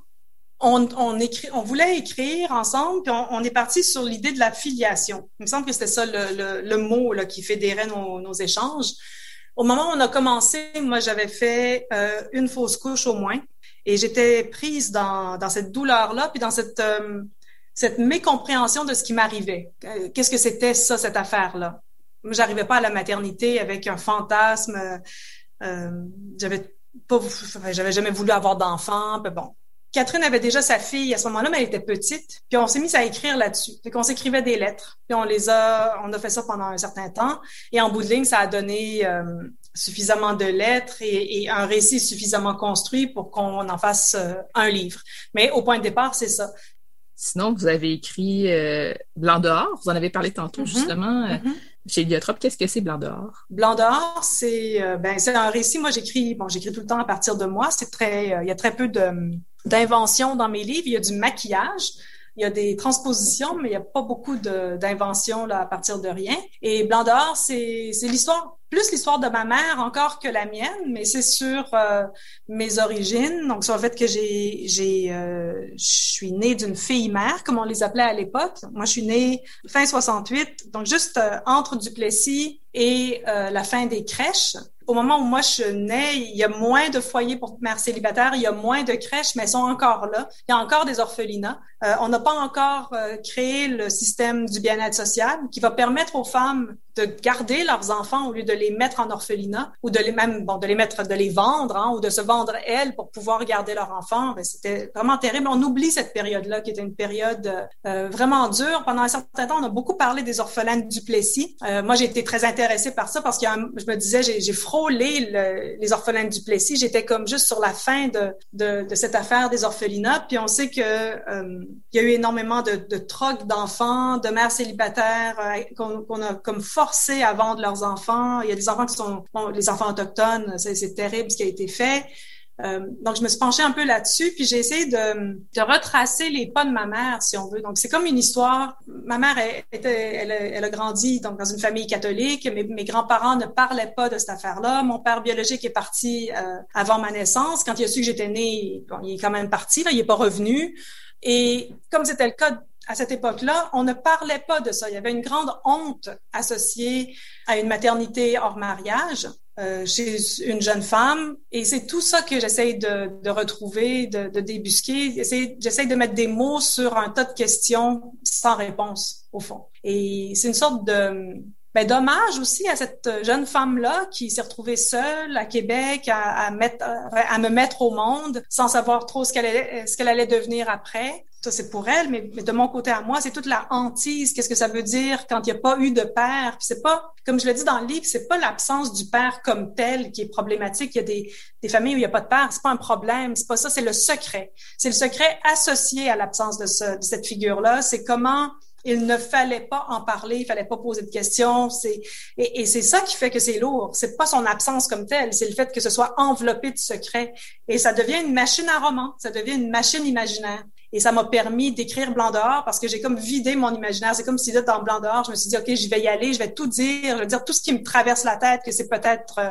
on, on, on voulait écrire ensemble, puis on, est parti sur l'idée de la filiation. Il me semble que c'était ça le, le, mot là, qui fédérait nos, nos échanges. Au moment où on a commencé, moi, j'avais fait euh, une fausse couche au moins, et j'étais prise dans, dans cette douleur-là, puis dans cette, euh, cette mécompréhension de ce qui m'arrivait. Euh, qu'est-ce que c'était ça, cette affaire-là? Moi, j'arrivais pas à la maternité avec un fantasme. j'avais pas, j'avais jamais voulu avoir d'enfant. Bon, Catherine avait déjà sa fille à ce moment-là, mais elle était petite. Puis on s'est mis à écrire là-dessus. Fait qu'on s'écrivait des lettres. Puis on les a, on a fait ça pendant un certain temps. Et en bout de ligne, ça a donné euh, suffisamment de lettres et, un récit suffisamment construit pour qu'on en fasse euh, un livre. Mais au point de départ, c'est ça. Sinon, vous avez écrit euh, Blanc dehors. Vous en avez parlé tantôt, mm-hmm. justement. Mm-hmm. Chez Iliotrope, qu'est-ce que c'est Blanc dehors? Blanc dehors, c'est ben c'est un récit. Moi, j'écris bon, j'écris tout le temps à partir de moi. C'est très, il y a très peu d'invention dans mes livres. Il y a du maquillage. Il y a des transpositions, mais il n'y a pas beaucoup d'inventions à partir de rien. Et Blanc dehors, c'est l'histoire plus l'histoire de ma mère encore que la mienne, mais c'est sur euh, mes origines, donc sur le fait que j'ai, j'ai, euh, je suis née d'une fille mère, comme on les appelait à l'époque. Moi, je suis née fin 68, donc juste euh, entre Duplessis et la fin des crèches au moment où moi je nais, il y a moins de foyers pour mères célibataires, il y a moins de crèches, mais elles sont encore là. Il y a encore des orphelinats. Euh, on n'a pas encore euh, créé le système du bien-être social qui va permettre aux femmes de garder leurs enfants au lieu de les mettre en orphelinat ou de les même bon de les mettre de les vendre hein, ou de se vendre elles pour pouvoir garder leurs enfants. Ben, c'était vraiment terrible. On oublie cette période-là qui était une période euh, vraiment dure. Pendant un certain temps, on a beaucoup parlé des orphelins du Plessis. moi, j'ai été très intéressée par ça parce que je me disais j'ai frôlé les orphelins du Plessis. J'étais comme juste sur la fin de, de, de cette affaire des orphelinats. Puis on sait que il y a eu énormément de, de trocs d'enfants, de mères célibataires euh, qu'on a comme forcé à vendre leurs enfants. Il y a des enfants qui sont bon, les enfants autochtones, c'est terrible ce qui a été fait. Euh, donc, je me suis penchée un peu là-dessus, puis j'ai essayé de, de, retracer les pas de ma mère, si on veut. Donc, c'est comme une histoire. Ma mère, elle, elle, elle, a grandi donc dans une famille catholique. Mes, mes grands-parents ne parlaient pas de cette affaire-là. Mon père biologique est parti euh, avant ma naissance. Quand il a su que j'étais née, bon, il est quand même parti. Là, il est pas revenu. Et comme c'était le cas à cette époque-là, on ne parlait pas de ça. Il y avait une grande honte associée à une maternité hors mariage euh, chez une jeune femme. Et c'est tout ça que j'essaye de, retrouver, de débusquer. J'essaye de mettre des mots sur un tas de questions sans réponse, au fond. Et c'est une sorte de ben, dommage aussi à cette jeune femme-là qui s'est retrouvée seule à Québec à, à, mettre, à me mettre au monde sans savoir trop ce qu'elle allait, ce allait devenir après. Ça, c'est pour elle, mais, de mon côté à moi, c'est toute la hantise. Qu'est-ce que ça veut dire quand il n'y a pas eu de père? Puis c'est pas, comme je le dis dans le livre, c'est pas l'absence du père comme tel qui est problématique. Il y a des, des familles où il n'y a pas de père. C'est pas un problème. C'est pas ça. C'est le secret. C'est le secret associé à l'absence de, ce, de cette figure-là. C'est comment il ne fallait pas en parler, il fallait pas poser de questions. C'est et, c'est ça qui fait que c'est lourd. C'est pas son absence comme telle, c'est le fait que ce soit enveloppé de secrets. Et ça devient une machine à roman, ça devient une machine imaginaire. Et ça m'a permis d'écrire Blanc dehors parce que j'ai comme vidé mon imaginaire. C'est comme si là, dans Blanc dehors, je me suis dit, OK, je vais y aller, je vais tout dire, je vais dire tout ce qui me traverse la tête, que c'est peut-être euh,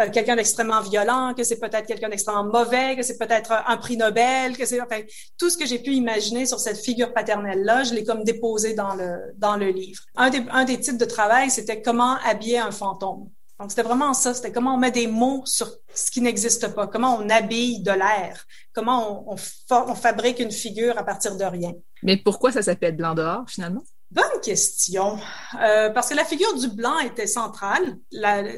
euh, quelqu'un d'extrêmement violent, que c'est peut-être quelqu'un d'extrêmement mauvais, que c'est peut-être un prix Nobel, que c'est enfin, tout ce que j'ai pu imaginer sur cette figure paternelle-là, je l'ai comme déposé dans le, dans le livre. Un des, un des titres de travail, c'était comment habiller un fantôme. Donc, c'était vraiment ça. C'était comment on met des mots sur ce qui n'existe pas, comment on habille de l'air, comment on, fabrique une figure à partir de rien. Mais pourquoi ça s'appelle Blanc dehors, finalement? Bonne question. Euh, parce que la figure du blanc était centrale.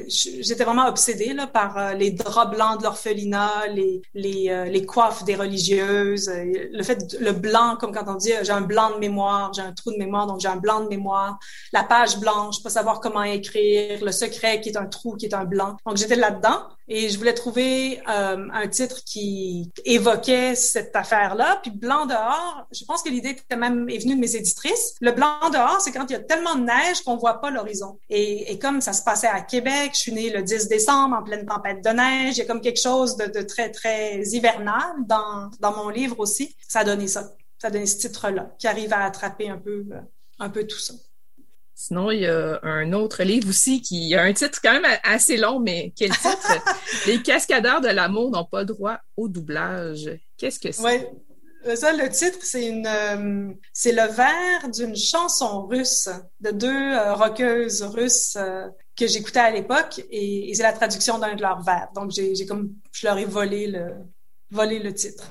J'étais vraiment obsédée là, par euh, les draps blancs de l'orphelinat, les, les, euh, les, coiffes des religieuses, euh, le fait, le blanc, comme quand on dit j'ai un blanc de mémoire, j'ai un trou de mémoire, donc j'ai un blanc de mémoire, la page blanche, pas savoir comment écrire, le secret qui est un trou, qui est un blanc. Donc j'étais là-dedans et je voulais trouver un titre qui évoquait cette affaire-là. Puis blanc dehors, je pense que l'idée était même est venue de mes éditrices. Le blanc dehors, c'est quand il y a tellement de neige qu'on voit pas l'horizon. Et, et, comme ça se passait à Québec, je suis née le 10 décembre en pleine tempête de neige, il y a comme quelque chose de, de très, très hivernal dans, dans mon livre aussi. Ça a donné ça. Ça a donné ce titre-là qui arrive à attraper un peu, un peu tout ça. Sinon, il y a un autre livre aussi qui a un titre quand même assez long, mais quel titre? Les cascadeurs de l'amour n'ont pas droit au doublage. Qu'est-ce que c'est? Ouais. Euh, ça, le titre, c'est une, euh, c'est le vers d'une chanson russe de deux euh, rockeuses russes que j'écoutais à l'époque et, c'est la traduction d'un de leurs vers. Donc j'ai, j'ai comme, je leur ai volé le, volé le titre.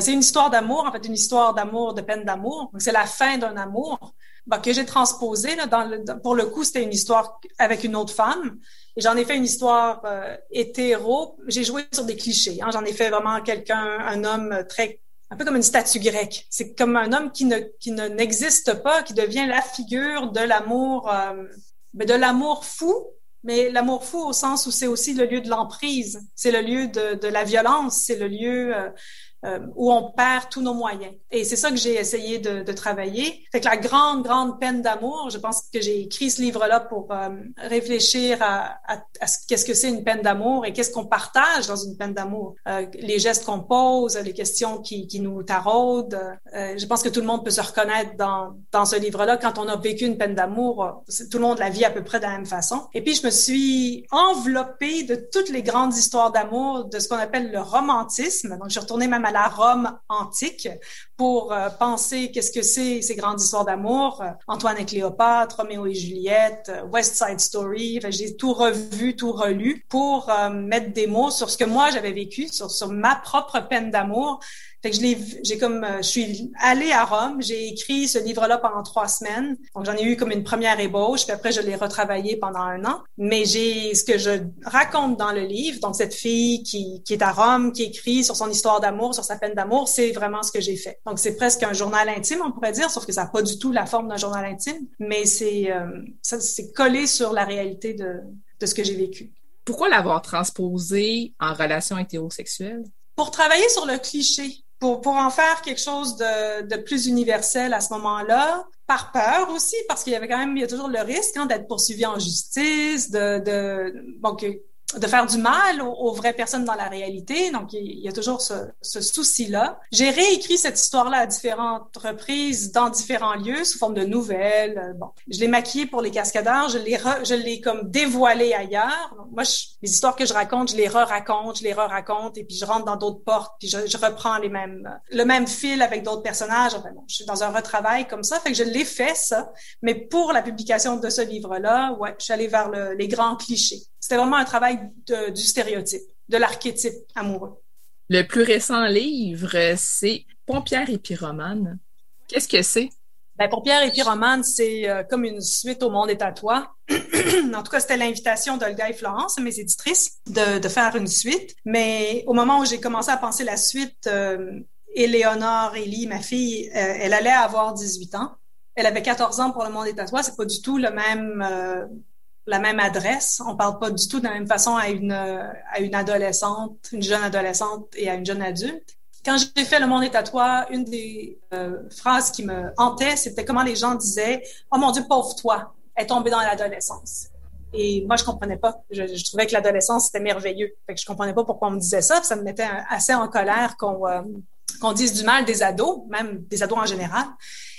c'est une histoire d'amour, en fait, une histoire d'amour, de peine d'amour. c'est la fin d'un amour bah, que j'ai transposé. Là, dans le, pour le coup, c'était une histoire avec une autre femme. Et j'en ai fait une histoire hétéro. J'ai joué sur des clichés. Hein. J'en ai fait vraiment quelqu'un, un homme très un peu comme une statue grecque. C'est comme un homme qui ne qui ne n'existe pas, qui devient la figure de l'amour, euh, de l'amour fou, mais l'amour fou au sens où c'est aussi le lieu de l'emprise, c'est le lieu de, de la violence, c'est le lieu euh, euh, où on perd tous nos moyens. Et c'est ça que j'ai essayé de, de, travailler. Fait que la grande, grande peine d'amour, je pense que j'ai écrit ce livre-là pour euh, réfléchir à, à, à qu'est-ce que c'est une peine d'amour et qu'est-ce qu'on partage dans une peine d'amour. Euh, les gestes qu'on pose, les questions qui, qui nous taraudent. Euh, je pense que tout le monde peut se reconnaître dans, dans ce livre-là. Quand on a vécu une peine d'amour, tout le monde la vit à peu près de la même façon. Et puis, je me suis enveloppée de toutes les grandes histoires d'amour, de ce qu'on appelle le romantisme. Donc, je suis retournée même à la Rome antique pour euh, penser qu'est-ce que c'est ces grandes histoires d'amour. Euh, Antoine et Cléopâtre, Roméo et Juliette, euh, West Side Story. j'ai tout revu, tout relu pour mettre des mots sur ce que moi j'avais vécu, sur, sur ma propre peine d'amour fait que je l'ai, j'ai comme, euh, je suis allée à Rome, j'ai écrit ce livre-là pendant trois semaines. Donc j'en ai eu comme une première ébauche, puis après je l'ai retravaillé pendant un an. Mais j'ai ce que je raconte dans le livre, donc cette fille qui, qui est à Rome, qui écrit sur son histoire d'amour, sur sa peine d'amour, c'est vraiment ce que j'ai fait. Donc c'est presque un journal intime, on pourrait dire, sauf que ça n'a pas du tout la forme d'un journal intime, mais c'est, euh, c'est collé sur la réalité de, de ce que j'ai vécu. Pourquoi l'avoir transposé en relation hétérosexuelle? Pour travailler sur le cliché pour, pour en faire quelque chose de, de plus universel à ce moment-là, par peur aussi, parce qu'il y avait quand même, il y a toujours le risque hein, d'être poursuivi en justice, de, de bon, que de faire du mal aux, vraies personnes dans la réalité. Donc, il y a toujours ce, ce souci-là. J'ai réécrit cette histoire-là à différentes reprises dans différents lieux sous forme de nouvelles. Euh, bon, je l'ai maquillée pour les cascadeurs, je l'ai je l'ai comme dévoilée ailleurs. Donc, moi, je, les histoires que je raconte, je les re-raconte, je les re-raconte, et puis je rentre dans d'autres portes, puis je, je, reprends les mêmes le même fil avec d'autres personnages. Enfin, bon, je suis dans un retravail comme ça, fait que je l'ai fait ça. Mais pour la publication de ce livre-là, ouais, je suis allée vers le, les grands clichés. C'était vraiment un travail de, du stéréotype, de l'archétype amoureux. Le plus récent livre, c'est Pompière et Pyromane. Qu'est-ce que c'est? Ben, Pompière et Pyromane, c'est euh, comme une suite au monde est à toi. en tout cas, c'était l'invitation d'Olga et Florence, mes éditrices, de, de, faire une suite. Mais au moment où j'ai commencé à penser la suite, euh, Éléonore Ellie, ma fille, euh, elle allait avoir 18 ans. Elle avait 14 ans pour le monde est à toi. C'est pas du tout le même euh, la même adresse. On parle pas du tout de la même façon à une, à une adolescente, une jeune adolescente et à une jeune adulte. Quand j'ai fait Le Monde est à toi, une des euh, phrases qui me hantait, c'était comment les gens disaient « Oh mon Dieu, pauvre toi, est tombée dans l'adolescence. » Et moi, je comprenais pas. Je, trouvais que l'adolescence, c'était merveilleux. Fait que je comprenais pas pourquoi on me disait ça. ça me mettait assez en colère qu'on euh, qu'on dise du mal des ados, même des ados en général.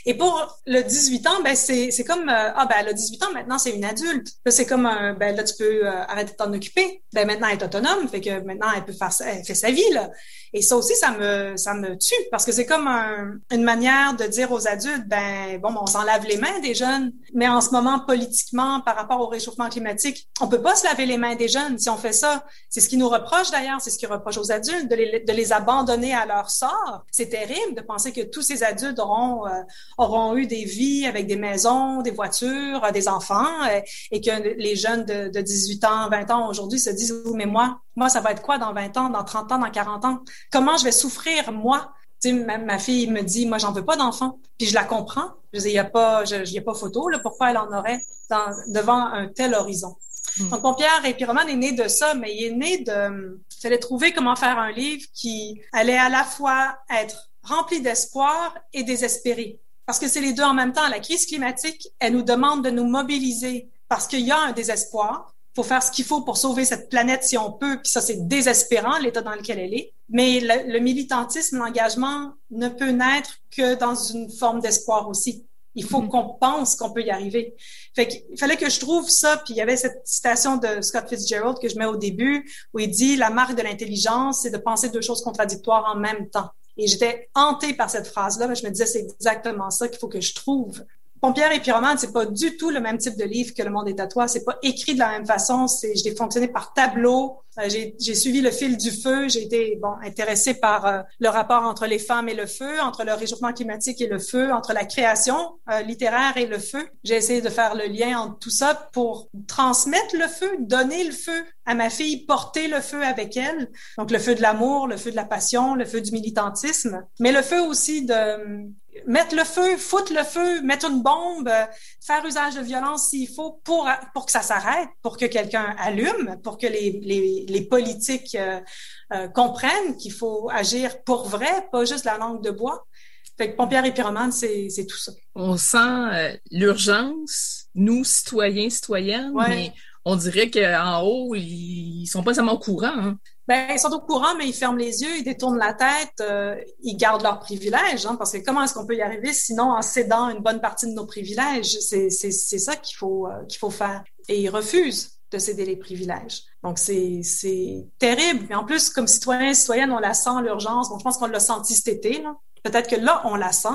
Et pour le 18 ans, ben c'est c'est comme euh, ah ben elle a 18 ans maintenant c'est une adulte. C'est comme un ben là tu peux euh, arrêter de t'en occuper. Ben maintenant elle est autonome, fait que maintenant elle peut faire elle fait sa vie là. Et ça aussi ça me ça me tue parce que c'est comme un, une manière de dire aux adultes ben bon on s'en lave les mains des jeunes, mais en ce moment politiquement par rapport au réchauffement climatique, on peut pas se laver les mains des jeunes si on fait ça. C'est ce qui nous reproche d'ailleurs, c'est ce qui reproche aux adultes de les de les abandonner à leur sort. C'est terrible de penser que tous ces adultes auront euh, auront eu des vies avec des maisons, des voitures, euh, des enfants, euh, et que les jeunes de, de 18 ans, 20 ans aujourd'hui se disent, mais moi, moi, ça va être quoi dans 20 ans, dans 30 ans, dans 40 ans? Comment je vais souffrir, moi? Tu sais, ma, fille me dit, moi, j'en veux pas d'enfant. Puis je la comprends. Je dis, il y a pas, il y a pas photo, là, pourquoi elle en aurait dans, devant un tel horizon? Hmm. Donc, mon Pierre et Pyroman est né de ça, mais il est né de, fallait trouver comment faire un livre qui allait à la fois être rempli d'espoir et désespéré parce que c'est les deux en même temps. La crise climatique, elle nous demande de nous mobiliser parce qu'il y a un désespoir. Faut faire ce qu'il faut pour sauver cette planète si on peut, puis ça, c'est désespérant, l'état dans lequel elle est. Mais le, le militantisme, l'engagement ne peut naître que dans une forme d'espoir aussi. Il faut mm-hmm. qu'on pense qu'on peut y arriver. Fait qu'il fallait que je trouve ça. Puis il y avait cette citation de Scott Fitzgerald que je mets au début où il dit la marque de l'intelligence, c'est de penser deux choses contradictoires en même temps. Et j'étais hantée par cette phrase-là. Je me disais, c'est exactement ça qu'il faut que je trouve. Pompière et Pyromane, c'est pas du tout le même type de livre que Le Monde est à toi. C'est pas écrit de la même façon. C'est, je l'ai fonctionné par tableau. Euh, j'ai suivi le fil du feu. J'ai été bon intéressée par euh, le rapport entre les femmes et le feu, entre le réchauffement climatique et le feu, entre la création euh, littéraire et le feu. J'ai essayé de faire le lien entre tout ça pour transmettre le feu, donner le feu à ma fille, porter le feu avec elle. Donc le feu de l'amour, le feu de la passion, le feu du militantisme, mais le feu aussi de mettre le feu, foutre le feu, mettre une bombe, euh, faire usage de violence s'il faut pour, pour que ça s'arrête, pour que quelqu'un allume, pour que les, les, les politiques euh, euh, comprennent qu'il faut agir pour vrai, pas juste la langue de bois. Fait que et pyromane, c'est, c'est tout ça. On sent l'urgence, nous, citoyens, citoyennes, mais on dirait qu'en haut, ils sont pas seulement au courant. Hein. Ben, ils sont au courant, mais ils ferment les yeux, ils détournent la tête, euh, ils gardent leurs privilèges, hein, parce que comment est-ce qu'on peut y arriver sinon en cédant une bonne partie de nos privilèges? C'est, c'est, c'est ça qu'il faut, euh, qu'il faut faire. Et ils refusent de céder les privilèges. Donc, c'est, c'est terrible. Mais en plus, comme citoyens et citoyennes, on la sent, l'urgence. Bon, je pense qu'on l'a senti cet été. Peut-être que là, on la sent.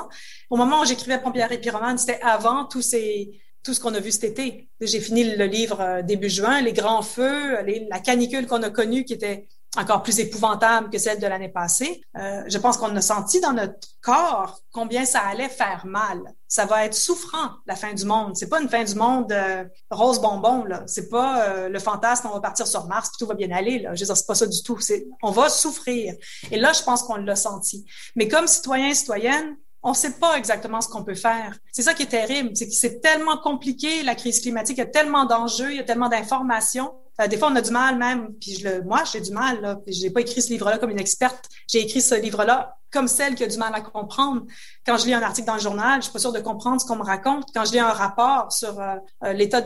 Au moment où j'écrivais Pompière et Pyromane, c'était avant tous ces tout ce qu'on a vu cet été. J'ai fini le livre euh, début juin, les grands feux, la canicule qu'on a connue qui était encore plus épouvantable que celle de l'année passée. Euh, je pense qu'on a senti dans notre corps combien ça allait faire mal. Ça va être souffrant la fin du monde. C'est pas une fin du monde euh, rose bonbon là. C'est pas le fantasme on va partir sur Mars puis tout va bien aller là. Je veux dire c'est pas ça du tout. On va souffrir. Et là je pense qu'on l'a senti. Mais comme citoyen citoyenne, on ne sait pas exactement ce qu'on peut faire. C'est ça qui est terrible, c'est que c'est tellement compliqué, la crise climatique, il y a tellement d'enjeux, il y a tellement d'informations. Euh, des fois, on a du mal même, puis je le, moi, j'ai du mal, là, j'ai pas écrit ce livre-là comme une experte. J'ai écrit ce livre-là comme celle qui a du mal à comprendre. Quand je lis un article dans le journal, je suis pas sûre de comprendre ce qu'on me raconte. Quand je lis un rapport sur euh, euh, l'état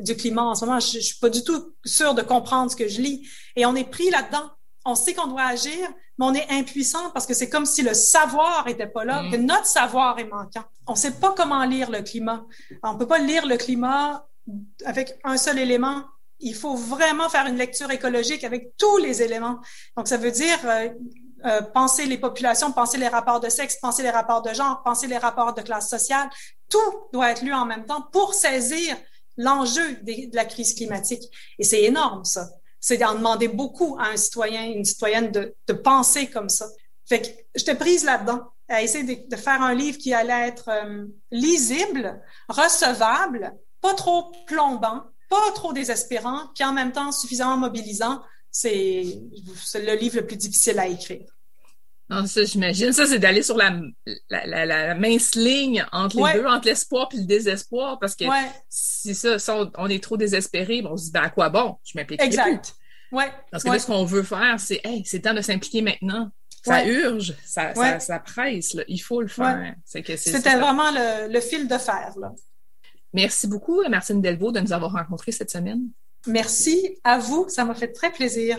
du climat en ce moment, je, je suis pas du tout sûre de comprendre ce que je lis. Et on est pris là-dedans on sait qu'on doit agir, mais on est impuissant parce que c'est comme si le savoir était pas là, mm. que notre savoir est manquant. On sait pas comment lire le climat. On peut pas lire le climat avec un seul élément. Il faut vraiment faire une lecture écologique avec tous les éléments. Donc, ça veut dire euh, euh, penser les populations, penser les rapports de sexe, penser les rapports de genre, penser les rapports de classe sociale. Tout doit être lu en même temps pour saisir l'enjeu de la crise climatique. Et c'est énorme, ça c'est d'en demander beaucoup à un citoyen, une citoyenne de, de penser comme ça. Fait que j'étais prise là-dedans, à essayer de, de, faire un livre qui allait être euh, lisible, recevable, pas trop plombant, pas trop désespérant, puis en même temps suffisamment mobilisant. C'est le livre le plus difficile à écrire. Non, ça, j'imagine. Ça, c'est d'aller sur la, la, la, la, mince ligne entre les deux, entre l'espoir et le désespoir, parce que si ça, on, est trop désespéré, on se dit, ben, à quoi bon? Je m'implique Exact. Ouais. Parce que là, ce qu'on veut faire, c'est, hey, c'est temps de s'impliquer maintenant. Ça urge, ça, ça, ça, presse, là. il faut le faire. C'était vraiment le, le, fil de fer. Là. Merci beaucoup, Martine Delvaux, de nous avoir rencontrés cette semaine. Merci à vous, ça m'a fait très plaisir.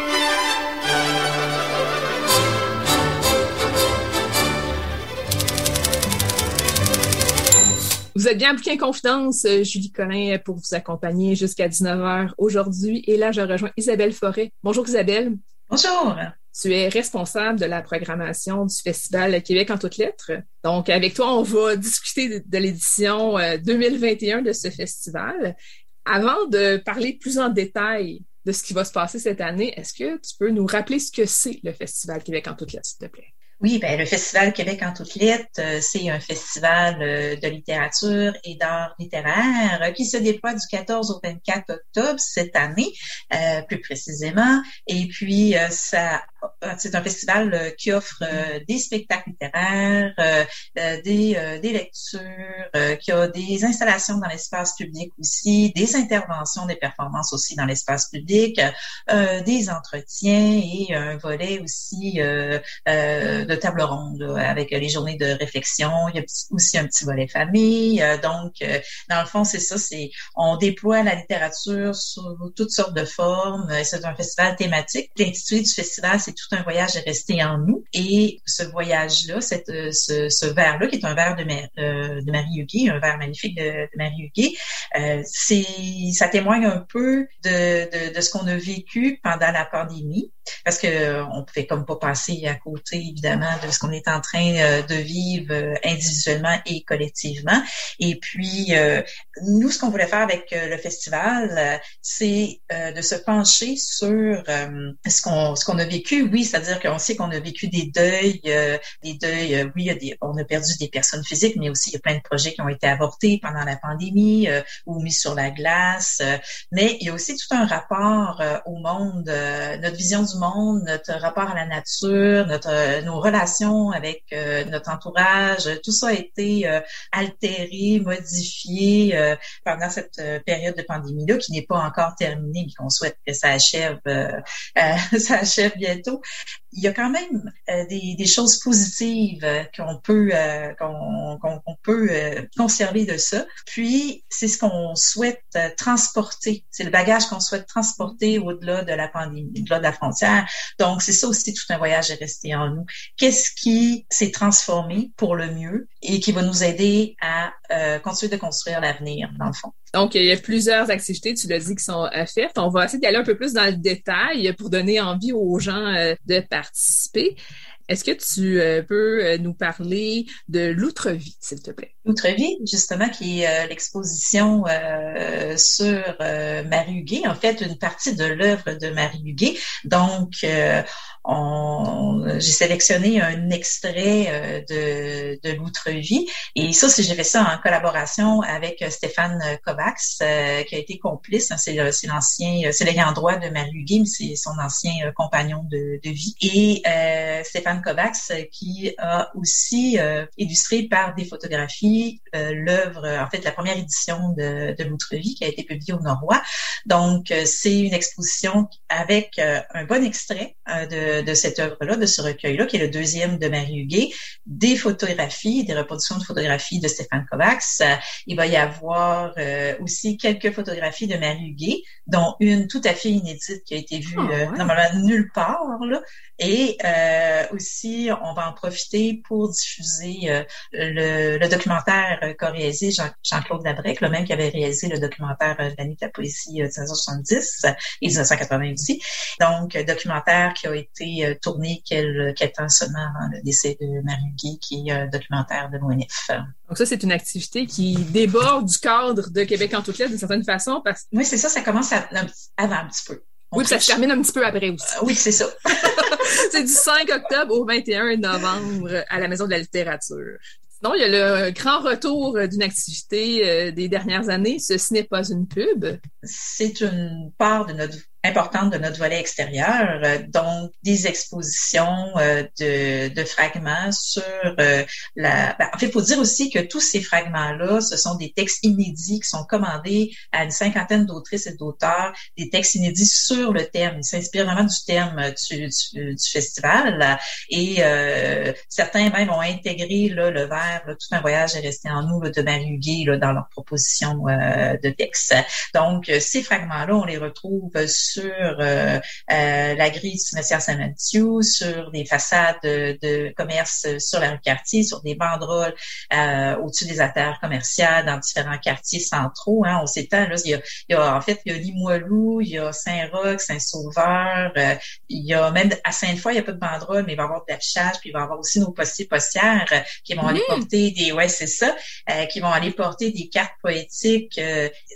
Vous êtes bien Bouquin Confidence, euh, Julie Collin pour vous accompagner jusqu'à 19h aujourd'hui. Et là, je rejoins Isabelle Forêt. Bonjour Isabelle. Bonjour. Tu es responsable de la programmation du Festival Québec en toutes lettres. Donc, avec toi, on va discuter de l'édition 2021 euh, de ce festival. Avant de parler plus en détail de ce qui va se passer cette année, est-ce que tu peux nous rappeler ce que c'est le Festival Québec en toutes lettres, s'il te plaît? Oui, ben le Festival Québec en toutes lettres, euh, c'est un festival euh, de littérature et d'art littéraire euh, qui se déploie du 14 au 24 octobre cette année, plus précisément. Et puis, ça c'est un festival qui offre des spectacles littéraires, des, lectures, qui a des installations dans l'espace public aussi, des interventions, des performances aussi dans l'espace public, des entretiens et un volet aussi table ronde avec les journées de réflexion. Il y a aussi un petit volet famille. Euh, donc, euh, dans le fond, c'est ça. C'est on déploie la littérature sous toutes sortes de formes. Euh, c'est un festival thématique. L'intitulé du festival, c'est tout un voyage est resté en nous. Et ce voyage-là, cette, ce, ce verre-là, qui est un verre de, de Marie Huguet, un verre magnifique de, de Marie Huguet, c'est ça témoigne un peu de, de, de ce qu'on a vécu pendant la pandémie parce que on pouvait comme pas passer à côté évidemment de ce qu'on est en train de vivre individuellement et collectivement. Et puis nous, ce qu'on voulait faire avec le festival, c'est de se pencher sur ce qu'on ce qu'on a vécu. Oui, c'est-à-dire qu'on sait qu'on a vécu des deuils, des deuils. oui, des, on a perdu des personnes physiques, mais aussi il y a plein de projets qui ont été avortés pendant la pandémie ou mis sur la glace. mais il y a aussi tout un rapport au monde, notre vision du monde, notre rapport à la nature, notre nos relations avec notre entourage. Tout ça a été altéré, modifié pendant cette période de pandémie-là qui n'est pas encore terminée, mais qu'on souhaite que ça achève, ça achève bientôt il y a quand même euh, des, des, choses positives euh, qu'on peut euh, qu'on peut conserver de ça. Puis c'est ce qu'on souhaite transporter, c'est le bagage qu'on souhaite transporter au-delà de la pandémie, au-delà de la frontière. Donc c'est ça aussi tout un voyage est resté en nous. Qu'est-ce qui s'est transformé pour le mieux et qui va nous aider à continuer de construire l'avenir dans le fond? Donc, il y a plusieurs activités, tu l'as dit, qui sont faites. On va essayer d'aller un peu plus dans le détail pour donner envie aux gens de participer. Est-ce que tu euh, peux euh, nous parler de l'Outre-Vie, s'il te plaît? L'Outre-Vie, justement, qui est euh, l'exposition sur Marie Huguet, en fait, une partie de l'œuvre de Marie Huguet. Donc, j'ai sélectionné un extrait de, de l'Outre-Vie. Et ça, j'ai fait ça en collaboration avec Stéphane Kovacs, qui a été complice. Hein, c'est l'ancien, c'est l'ayant droit de Marie mais c'est son ancien compagnon de, de vie. Et Stéphane Kovacs euh, qui a aussi euh, illustré par des photographies euh, l'œuvre, en fait, la première édition de, de L'Outre-Vie qui a été publiée au Norrois. Donc, c'est une exposition avec un bon extrait de, de cette œuvre-là, de ce recueil-là, qui est le deuxième de Marie Huguet, des photographies, des reproductions de photographies de Stéphane Kovacs. Il va y avoir aussi quelques photographies de Marie Huguet, dont une tout à fait inédite qui a été vue oh, normalement nulle part, là, et aussi on va en profiter pour diffuser euh, le, documentaire euh, qu'a réalisé Jean-Claude Labrec, le même qui avait réalisé le documentaire euh, l'année de la poésie 1970 et 1980 aussi. Donc, documentaire qui a été tourné quelques temps seulement avant le décès de Marie Guy, qui est un documentaire de l'ONF. Donc ça, c'est une activité qui déborde du cadre de Québec en toute lettres d'une certaine façon. Parce... Oui, c'est ça, ça commence avant un petit peu. oui, ça se termine un petit peu après aussi. oui, c'est ça. c'est du 5 octobre au 21 novembre à la Maison de la littérature. Sinon, il y a le grand retour d'une activité euh, des dernières années, ce n'est pas une pub. C'est une part de notre importante de notre volet extérieur, euh, donc des expositions euh, de, de, fragments sur euh, la... Ben, en fait, il faut dire aussi que tous ces fragments-là, ce sont des textes inédits qui sont commandés à une cinquantaine d'autrices et d'auteurs, des textes inédits sur le thème. Ils s'inspirent vraiment du thème du, du, du festival et certains même ont intégré là, le verre, tout un voyage est resté en nous de Marie Huguet là, dans leur proposition de texte. Donc, ces fragments-là, on les retrouve euh, euh, la grille du cimetière Saint-Mathieu, sur des façades de, commerce sur la rue Cartier, sur des banderoles euh, au-dessus des artères commerciales dans différents quartiers centraux. Hein, on s'étend. Là, il y, a, en fait, il y a Limoilou, il y a Saint-Roch, Saint-Sauveur, il y a même à Sainte-Foy, il n'y a pas de banderole, mais il va y avoir de l'affichage, puis il va y avoir aussi nos postiers postières qui vont aller porter des, ouais, c'est ça, qui vont aller porter des cartes poétiques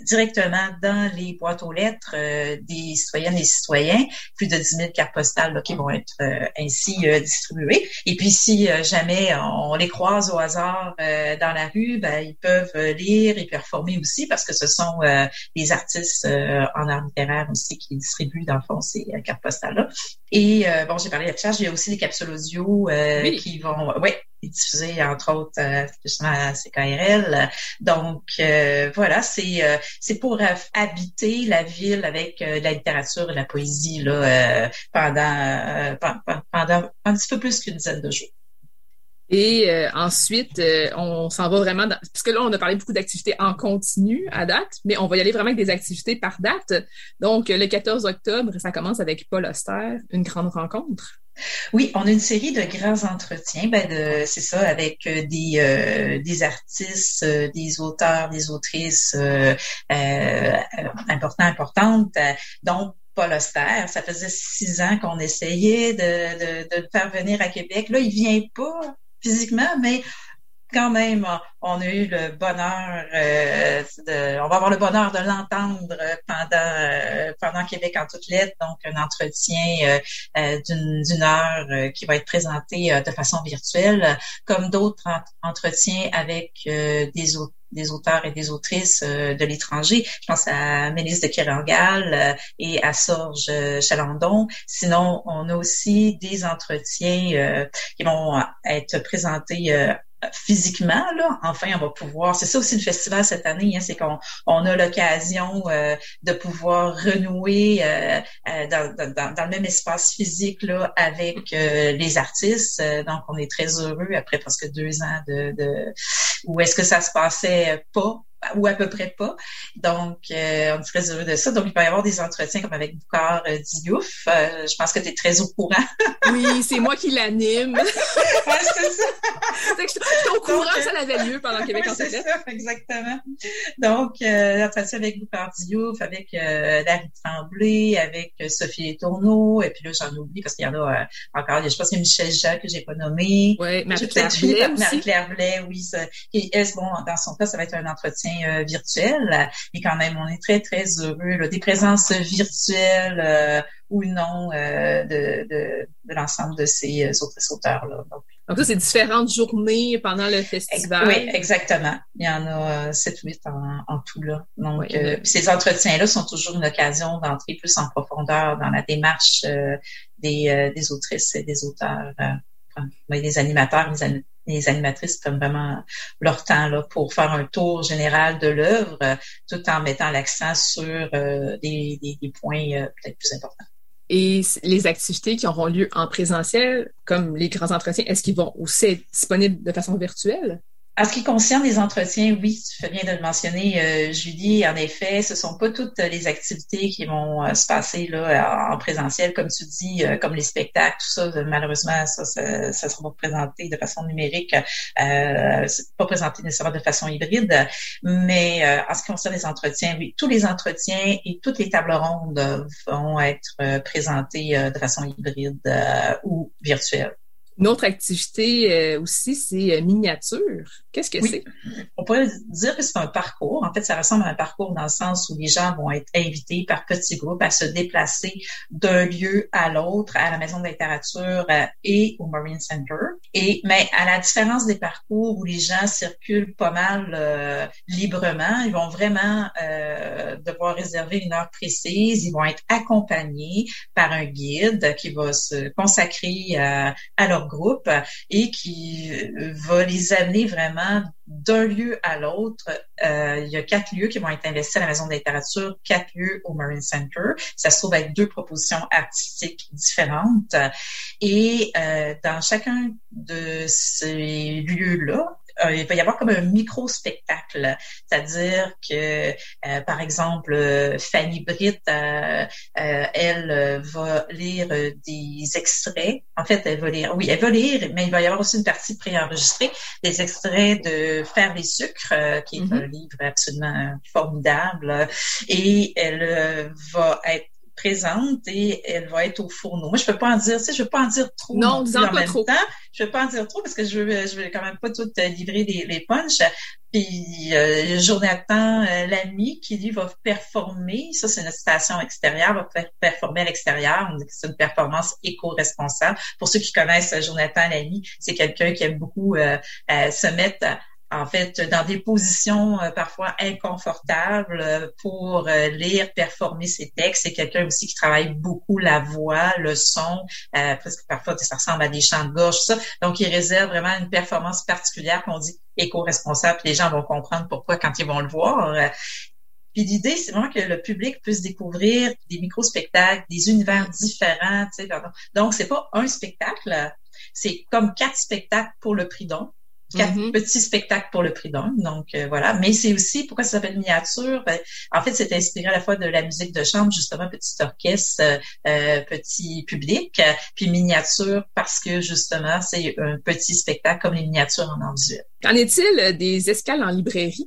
directement dans les boîtes aux lettres des citoyennes et citoyens, plus de 10 000 cartes postales qui vont être euh, ainsi euh, distribuées. Et puis, si euh, jamais on les croise au hasard dans la rue, ben, ils peuvent lire et performer aussi parce que ce sont des artistes en art littéraire aussi qui distribuent, dans le fond, ces cartes postales-là. Et bon, j'ai parlé de charge, il y a aussi des capsules audio qui vont... Ouais, diffusé entre autres euh, justement à CKRL. Donc euh, voilà, c'est euh, c'est pour habiter la ville avec la littérature et la poésie là pendant, pendant un petit peu plus qu'une dizaine de jours. Et ensuite, on s'en va vraiment dans... Parce que là, on a parlé beaucoup d'activités en continu à date, mais on va y aller vraiment avec des activités par date. Donc, le 14 octobre, ça commence avec Paul Auster, une grande rencontre. Oui, on a une série de grands entretiens, ben de, c'est ça, avec euh, des, euh, des artistes, euh, des auteurs, des autrices importants, importantes. Donc, Paul Auster. Ça faisait six ans qu'on essayait de, de, de, le faire venir à Québec. Là, il vient pas physiquement, mais quand même, on a eu le bonheur, euh, de, on va avoir le bonheur de l'entendre pendant euh, pendant Québec en toutes lettres, donc un entretien euh, d'une heure qui va être présenté de façon virtuelle, comme d'autres entretiens avec des auteurs des auteurs et des autrices de l'étranger. Je pense à Mélisse de Kerangal et à Sorge Chalandon. Sinon, on a aussi des entretiens qui vont être présentés physiquement, là, enfin, on va pouvoir. C'est ça aussi le festival cette année, hein, c'est qu'on on a l'occasion euh, de pouvoir renouer euh, euh, dans, dans, le même espace physique là avec les artistes. donc, on est très heureux après presque deux ans de, de où est-ce que ça se passait pas ou à peu près pas. Donc, euh, on est très heureux de ça. Donc, il va y avoir des entretiens comme avec Boucard euh, Diouf. Euh, je pense que tu es très au courant. oui, c'est moi qui l'anime. c'est ça. c'est que je, suis au courant, ça avait lieu pendant Québec oui, en C'est ça, exactement. Donc, euh, l'entretien avec Boucard Diouf, avec euh, Larry Tremblay, avec Sophie Tourneau, et puis là, j'en oublie parce qu'il y en a encore. Je pense qu'il y a Michel Jacques que j'ai pas nommé. Oui, Marie-Claire Blais Marie-Claire Blais, oui. Ça, qui, bon, dans son cas, ça va être un entretien euh, virtuel. Mais quand même, on est très, très heureux des présences virtuelles euh, ou non euh, de, de, de l'ensemble de ces autres auteurs-là. Donc, Donc ça, c'est différentes journées pendant le festival. Oui, exactement. Il y en a sept ou huit en, en, tout là. Donc, ces entretiens-là sont toujours une occasion d'entrer plus en profondeur dans la démarche des, des autrices et des auteurs, des animateurs, des, les animatrices prennent vraiment leur temps pour faire un tour général de l'œuvre, euh, tout en mettant l'accent sur euh, des, des, points euh, peut-être plus importants. Et les activités qui auront lieu en présentiel, comme les grands entretiens, est-ce qu'ils vont aussi être disponibles de façon virtuelle? En ce qui concerne les entretiens, oui, tu fais bien de le mentionner, euh, Julie. En effet, ce sont pas toutes les activités qui vont euh, se passer là en présentiel, comme tu dis, euh, comme les spectacles, tout ça. Malheureusement, ça, ça, ça sera pas présenté de façon numérique, euh, pas présenté nécessairement de façon hybride. Mais en ce qui concerne les entretiens, oui, tous les entretiens et toutes les tables rondes vont être présentés de façon hybride ou virtuelle. Une autre activité euh, aussi, c'est euh, miniature. Qu'est-ce que c'est? On pourrait dire que c'est un parcours. En fait, ça ressemble à un parcours dans le sens où les gens vont être invités par petits groupes à se déplacer d'un lieu à l'autre, à la Maison de littérature euh, et au Marine Center. Et mais à la différence des parcours où les gens circulent pas mal euh, librement, ils vont vraiment euh, devoir réserver une heure précise. Ils vont être accompagnés par un guide qui va se consacrer à, à leur groupe et qui va les amener vraiment d'un lieu à l'autre. Euh, il y a quatre lieux qui vont être investis à la Maison de littérature, quatre lieux au Marine Center. Ça se trouve avec deux propositions artistiques différentes. Et euh, dans chacun de ces lieux-là, euh, il va y avoir comme un micro-spectacle. C'est-à-dire que, euh, par exemple, euh, Fanny Britt, elle va lire des extraits. En fait, elle va lire, oui, elle va lire, mais il va y avoir aussi une partie préenregistrée, des extraits de Faire les sucres, qui est un mm-hmm. livre absolument formidable. Et elle va être présente et elle va être au fourneau. Moi, je peux pas en dire, tu sais, je veux pas en dire trop. Non, disons pas trop. Temps. Je veux pas en dire trop parce que je veux, je veux quand même pas tout euh, livrer les, les punchs. Puis euh, Jonathan euh, l'ami qui lui va performer, ça c'est une station extérieure, va performer à l'extérieur. C'est une performance éco-responsable. Pour ceux qui connaissent Jonathan l'ami, c'est quelqu'un qui aime beaucoup euh, se mettre en fait, dans des positions euh, parfois inconfortables euh, pour euh, lire, performer ses textes. C'est quelqu'un aussi qui travaille beaucoup la voix, le son, presque parfois ça ressemble à des chants de gorge, ça. Donc, il réserve vraiment une performance particulière qu'on dit éco-responsable. Les gens vont comprendre pourquoi quand ils vont le voir. Puis l'idée, c'est vraiment que le public puisse découvrir des micro-spectacles, des univers différents. Tu sais, donc, c'est pas un spectacle, c'est comme quatre spectacles pour le prix don quatre mm-hmm. petits spectacles pour le prix d'un. Donc euh, voilà. Mais c'est aussi pourquoi ça s'appelle miniature? Ben, en fait, c'est inspiré à la fois de la musique de chambre, justement, petit orchestre, euh, euh, petit public, puis miniature parce que justement, c'est un petit spectacle comme les miniatures en art Qu'en est-il des escales en librairie?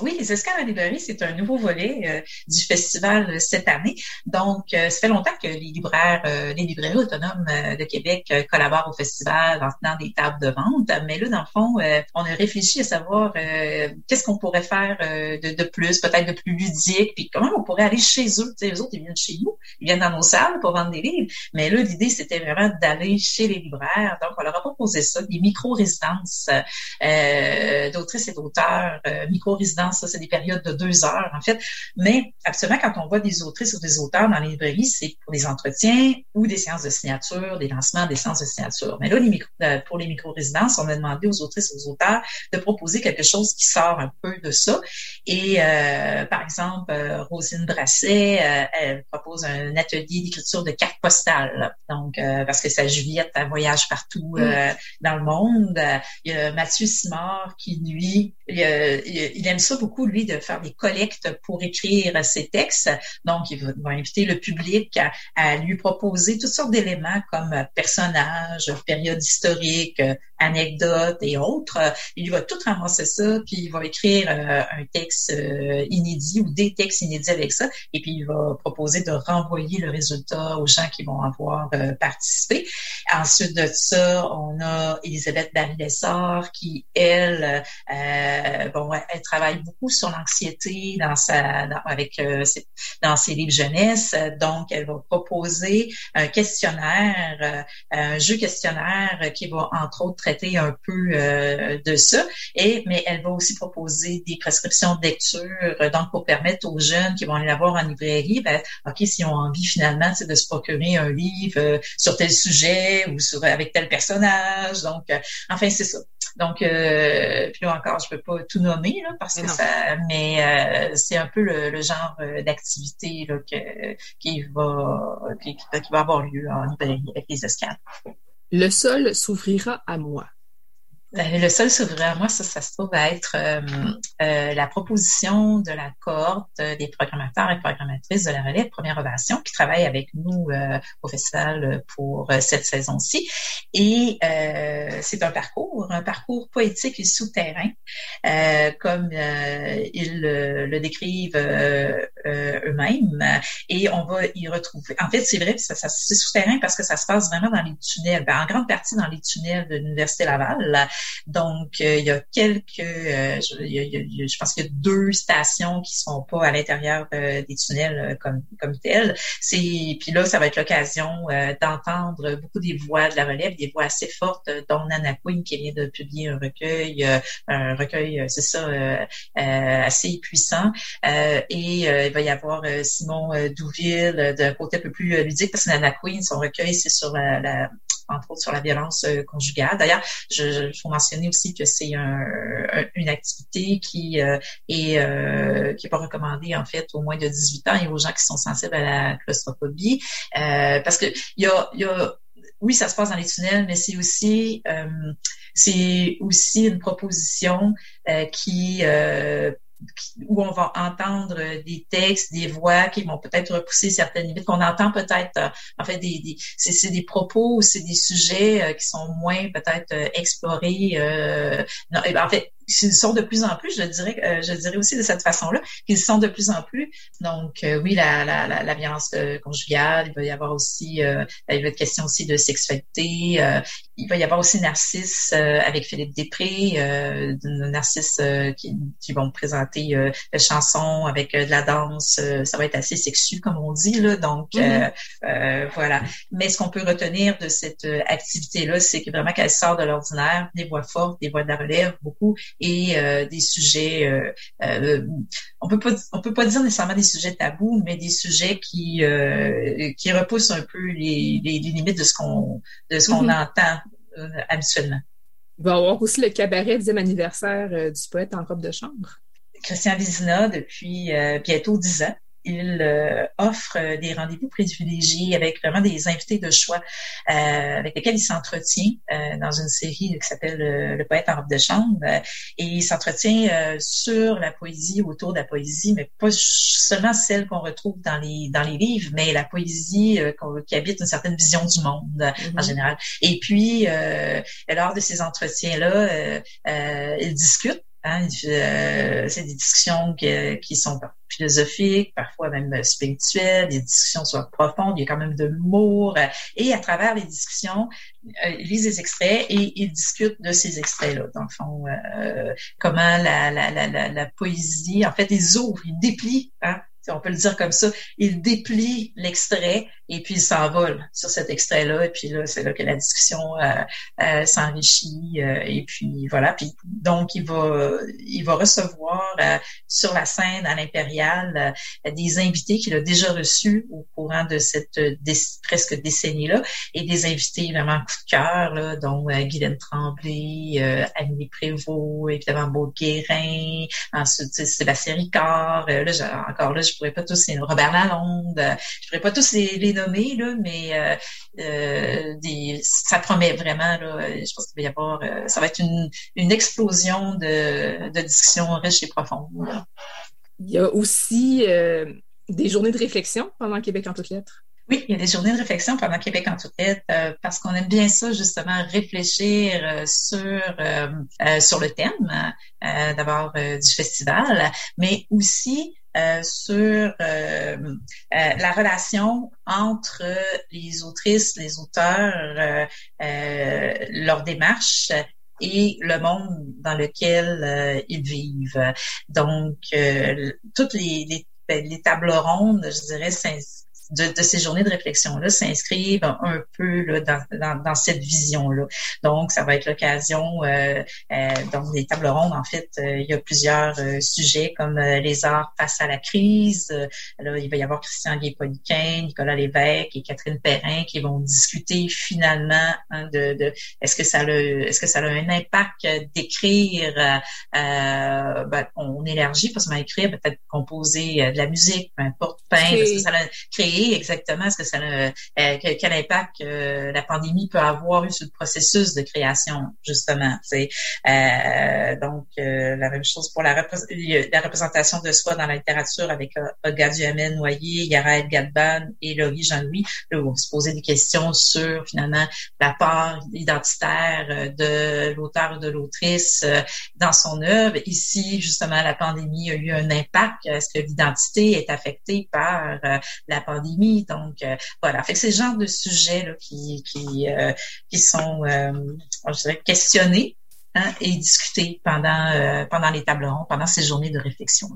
Oui, les escales à librairie, c'est un nouveau volet euh, du festival euh, cette année. Donc, euh, ça fait longtemps que les libraires, les librairies autonomes de Québec collaborent au festival en tenant des tables de vente. Mais là, dans le fond, on a réfléchi à savoir qu'est-ce qu'on pourrait faire de, de, plus, peut-être de plus ludique, puis comment on pourrait aller chez eux. Tu eux autres, ils viennent chez nous, ils viennent dans nos salles pour vendre des livres. Mais là, l'idée, c'était vraiment d'aller chez les libraires. Donc, on leur a proposé ça, des micro-résidences d'autrices et d'auteurs, micro-résidences ça, c'est des périodes de deux heures, en fait. Mais absolument, quand on voit des autrices ou des auteurs dans les librairies, c'est pour des entretiens ou des séances de signature, des lancements, des séances de signature. Mais là, les micro, euh, pour les micro-résidences, on a demandé aux autrices et aux auteurs de proposer quelque chose qui sort un peu de ça. Et euh, par exemple, euh, Rosine Brasset, elle propose un atelier d'écriture de cartes postales. Donc, parce que sa Juliette, elle voyage partout mm. dans le monde. Il y a Mathieu Simard qui, lui, il, il aime ça beaucoup, lui, de faire des collectes pour écrire ses textes. Donc, il va, inviter le public à, lui proposer toutes sortes d'éléments comme personnages, périodes historiques, anecdotes et autres. Il va tout ramasser ça, puis il va écrire euh, un texte euh, inédit ou des textes inédits avec ça, et puis il va proposer de renvoyer le résultat aux gens qui vont avoir euh, participé. Ensuite de ça, on a Elisabeth Barry-Lessard qui, elle, bon, elle travaille beaucoup sur l'anxiété dans sa, avec ses, dans ses livres jeunesse. Donc, elle va proposer un questionnaire, un jeu questionnaire qui va entre autres un peu euh, de ça. Et mais elle va aussi proposer des prescriptions de lecture, euh, donc pour permettre aux jeunes qui vont aller la voir en librairie, ben, ok, s'ils ont envie finalement, de se procurer un livre euh, sur tel sujet ou sur avec tel personnage. Donc, enfin, c'est ça. Donc, puis là encore, je peux pas tout nommer là, parce que ça, mais c'est un peu le, genre d'activité là, que, qui va qui, qui, va avoir lieu en librairie avec les escales. Le sol s'ouvrira à moi. Euh, le seul s'ouvrira à moi, ça, ça se trouve à être euh, euh, la proposition de la cohorte des programmateurs et programmatrices de la relève Première Ovation qui travaillent avec nous au festival pour cette saison-ci. Et c'est un parcours, un parcours poétique et souterrain, comme ils le décrivent eux-mêmes. Et on va y retrouver. En fait, c'est vrai, ça c'est souterrain parce que ça se passe vraiment dans les tunnels, ben, en grande partie dans les tunnels de l'Université Laval. Donc, euh, il y a quelques, euh, je, je, pense qu'il y a deux stations qui sont pas à l'intérieur euh, des tunnels comme comme telles. C'est puis là, ça va être l'occasion d'entendre beaucoup des voix de la relève, des voix assez fortes, dont Nana Quinn qui vient de publier un recueil, un recueil, c'est ça, assez puissant. et il va y avoir Simon Douville d'un côté un peu plus ludique parce que Nana Quinn, son recueil, c'est sur la entre autres sur la violence euh, conjugale. D'ailleurs, je, je faut mentionner aussi que c'est une activité qui euh, est euh, qui est pas recommandée en fait aux moins de 18 ans et aux gens qui sont sensibles à la claustrophobie, parce que il y a, y a oui, ça se passe dans les tunnels, mais c'est aussi c'est aussi une proposition qui où on va entendre des textes, des voix qui vont peut-être repousser certaines limites, qu'on entend peut-être, euh, en fait, des, des c'est des propos c'est des sujets euh, qui sont moins peut-être euh, explorés. non, eh ben, en fait, ils sont de plus en plus, je dirais, euh, je dirais aussi de cette façon-là, qu'ils sont de plus en plus. Donc, euh, oui, la, la, la, violence euh, conjugale, il va y avoir aussi, il va avoir question aussi de sexualité, il va y avoir aussi Narcisse avec Philippe Després, Narcisse qui, qui vont présenter des chansons avec de la danse, ça va être assez sexu, comme on dit, là, donc mm-hmm. voilà. Mais ce qu'on peut retenir de cette activité-là, c'est que vraiment qu'elle sort de l'ordinaire, des voix fortes, des voix de la relève, beaucoup, et euh, des sujets, euh, euh, on peut pas, on peut pas dire nécessairement des sujets tabous, mais des sujets qui qui repoussent un peu les, les, limites de ce qu'on de ce qu'on mm-hmm. entend habituellement. Il va y avoir aussi le cabaret 10e anniversaire du poète en robe de chambre. Christian Vizina depuis bientôt dix ans il euh, offre euh, des rendez-vous privilégiés avec vraiment des invités de choix euh, avec lesquels il s'entretient dans une série qui s'appelle Le poète en robe de chambre. et il s'entretient sur la poésie, autour de la poésie, mais pas seulement celle qu'on retrouve dans les dans les livres, mais la poésie qui habite une certaine vision du monde en mm-hmm. général. Et puis, lors de ces entretiens-là, il discute Hein, c'est des discussions qui, qui, sont philosophiques, parfois même spirituelles, des discussions sont profondes, il y a quand même de l'humour. et à travers les discussions, ils lisent des extraits et ils discutent de ces extraits-là. Dans le fond, comment la, la, la, la, poésie, en fait, ils ouvrent, ils déplient hein, on peut le dire comme ça, il déplie l'extrait et puis il s'envole sur cet extrait-là. Et puis là, c'est là que la discussion euh, euh, s'enrichit. Euh, et puis voilà. Puis donc il va, il va recevoir sur la scène à l'Impérial des invités qu'il a déjà reçus au courant de cette presque décennie-là et des invités vraiment coup de cœur, là, dont Guylaine Tremblay, Annie Prévost, évidemment Maud Guérin, ensuite Sébastien Ricard. là, encore là, pourrais pas tous les Robert Lalonde, je pourrais pas tous les, nommer là, mais euh, euh, des, ça promet vraiment là. Je pense qu'il va y avoir, euh, ça va être une, une explosion de, de discussions riches et profondes. Il y a aussi des journées de réflexion pendant Québec en toutes lettres. Oui, il y a des journées de réflexion pendant Québec en toutes lettres parce qu'on aime bien ça justement réfléchir sur sur le thème d'abord du festival, mais aussi euh, sur euh, euh, la relation entre les autrices, les auteurs, leur démarche et le monde dans lequel ils vivent. Donc, toutes les, les, les, tables rondes, je dirais, de, de, ces journées de réflexion-là s'inscrivent un peu là, dans, dans, dans, cette vision-là. Donc, ça va être l'occasion, euh, euh, dans les tables rondes, en fait, euh, il y a plusieurs euh, sujets comme euh, les arts face à la crise. là, il va y avoir Christian Gué-Poliquin, Nicolas Lévesque et Catherine Perrin qui vont discuter finalement hein, de, de est-ce que ça le est-ce que ça a un impact d'écrire ben, on élargit parce qu'on va écrire peut-être composer de la musique, peu importe, peindre, est-ce que ça a créé exactement ce que ça euh, quel impact euh, la pandémie peut avoir eu sur le processus de création justement. Euh, donc la même chose pour la, la, représentation de soi dans la littérature avec Olga Duhamel Noyer, Yara Gadban et Laurie Jean-Louis. On se poser des questions sur finalement la part identitaire de l'auteur ou de l'autrice dans son œuvre. Ici, justement, la pandémie a eu un impact. Est-ce que l'identité est affectée par la pandémie? Donc euh, voilà, c'est le genre de sujets euh, qui sont, euh, questionnés hein, et discutés pendant les tables rondes, pendant ces journées de réflexion.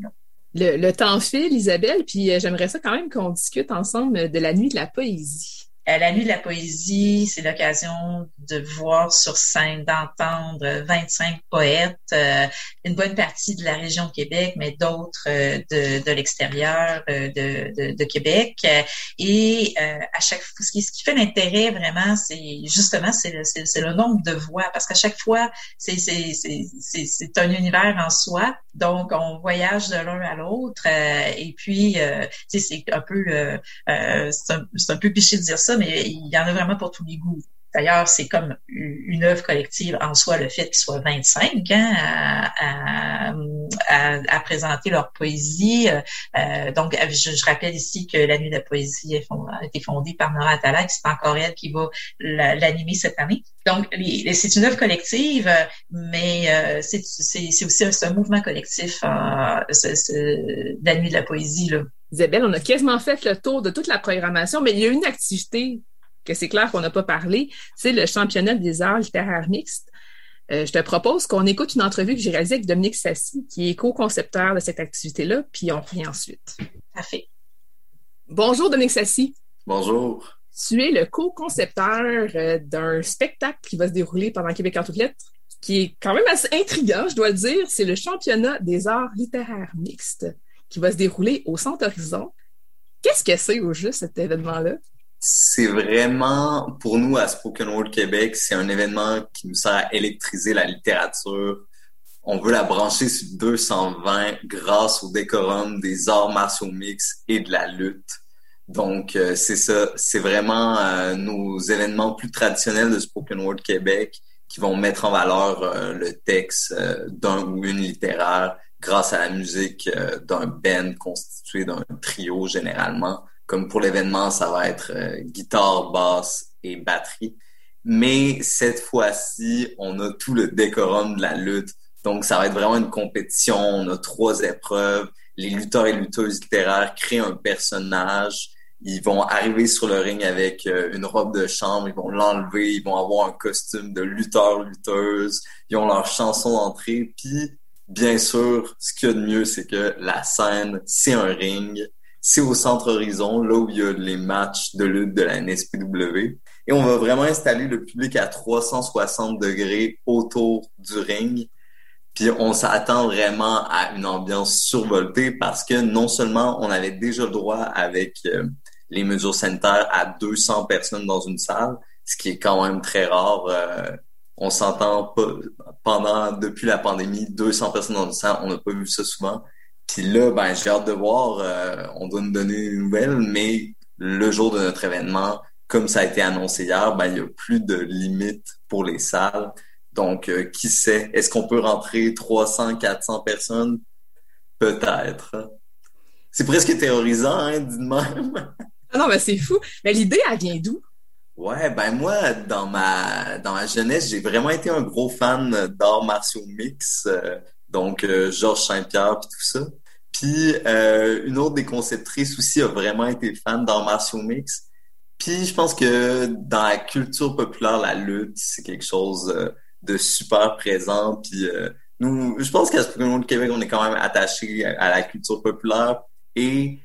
Le, le temps file, Isabelle, puis j'aimerais ça quand même qu'on discute ensemble de la nuit de la poésie. Euh, la nuit de la poésie, c'est l'occasion de voir sur scène, d'entendre 25 poètes, euh, une bonne partie de la région de Québec, mais d'autres euh, de, de l'extérieur de, de, de, Québec. Et à chaque fois, ce qui, ce qui fait l'intérêt vraiment, c'est justement c'est le, c'est, le nombre de voix, parce qu'à chaque fois, c'est, c'est, c'est, c'est un univers en soi. Donc, on voyage de l'un à l'autre. et puis, c'est un peu, c'est un, c'est un peu piché de dire ça, mais il y en a vraiment pour tous les goûts. D'ailleurs, c'est comme une œuvre collective en soi, le fait qu'ils soient 25 hein, à, à, présenter leur poésie. Euh, donc, je, rappelle ici que la Nuit de la poésie a été fondée par Nora Atala, c'est encore elle qui va l'animer cette année. Donc, c'est une œuvre collective, mais euh, c'est aussi un, mouvement collectif, euh, la Nuit de la poésie. Là. Isabelle, on a quasiment fait le tour de toute la programmation, mais il y a une activité que c'est clair qu'on n'a pas parlé, c'est le championnat des arts littéraires mixtes. Euh, je te propose qu'on écoute une entrevue que j'ai réalisée avec Dominique Sassi, qui est co-concepteur de cette activité-là, puis on revient ensuite. Parfait. Bonjour Dominique Sassi. Bonjour. Tu es le co-concepteur euh, d'un spectacle qui va se dérouler pendant Québec en toutes lettres, qui est quand même assez intriguant, je dois le dire. C'est le championnat des arts littéraires mixtes qui va se dérouler au Centre Horizon. Qu'est-ce que c'est au juste cet événement-là? C'est vraiment, pour nous à Spoken Word Québec, c'est un événement qui nous sert à électriser la littérature. On veut la brancher sur 220 grâce au décorum des arts martiaux mix et de la lutte. Donc, euh, c'est ça, c'est vraiment euh, nos événements plus traditionnels de Spoken Word Québec qui vont mettre en valeur euh, le texte d'un ou une littéraire grâce à la musique euh, d'un band constitué d'un trio généralement. Comme pour l'événement, ça va être euh, guitare, basse et batterie. Mais cette fois-ci, on a tout le décorum de la lutte. Donc, ça va être vraiment une compétition. On a trois épreuves. Les lutteurs et lutteuses littéraires créent un personnage. Ils vont arriver sur le ring avec euh, une robe de chambre. Ils vont l'enlever. Ils vont avoir un costume de lutteur-lutteuse. Ils ont leur chanson d'entrée. Puis, bien sûr, ce qu'il y a de mieux, c'est que la scène, c'est un ring. C'est au centre horizon, là où il y a les matchs de lutte de la NSPW. Et on va vraiment installer le public à 360 degrés autour du ring. Puis on s'attend vraiment à une ambiance survoltée parce que non seulement on avait déjà le droit avec euh, les mesures sanitaires à 200 personnes dans une salle, ce qui est quand même très rare. Euh, on s'entend pas pendant depuis la pandémie 200 personnes dans une salle, on n'a pas vu ça souvent. Puis là, ben j'ai hâte de voir. Euh, on doit nous donner une nouvelle, mais le jour de notre événement, comme ça a été annoncé hier, ben, il n'y a plus de limite pour les salles. Donc, euh, qui sait? Est-ce qu'on peut rentrer 300, 400 personnes? Peut-être. C'est presque terrorisant, hein, dit même. Ah non, mais c'est fou. Mais l'idée, elle vient d'où? Ouais, ben moi, dans ma dans ma jeunesse, j'ai vraiment été un gros fan d'arts martiaux mix, euh, donc euh, Georges Saint-Pierre puis tout ça. Puis une autre des conceptrices aussi a vraiment été fan d'arts martiaux mix. Puis je pense que dans la culture populaire, la lutte, c'est quelque chose euh, de super présent. Puis euh, nous, je pense qu'à ce moment de Québec, on est quand même attaché à la culture populaire et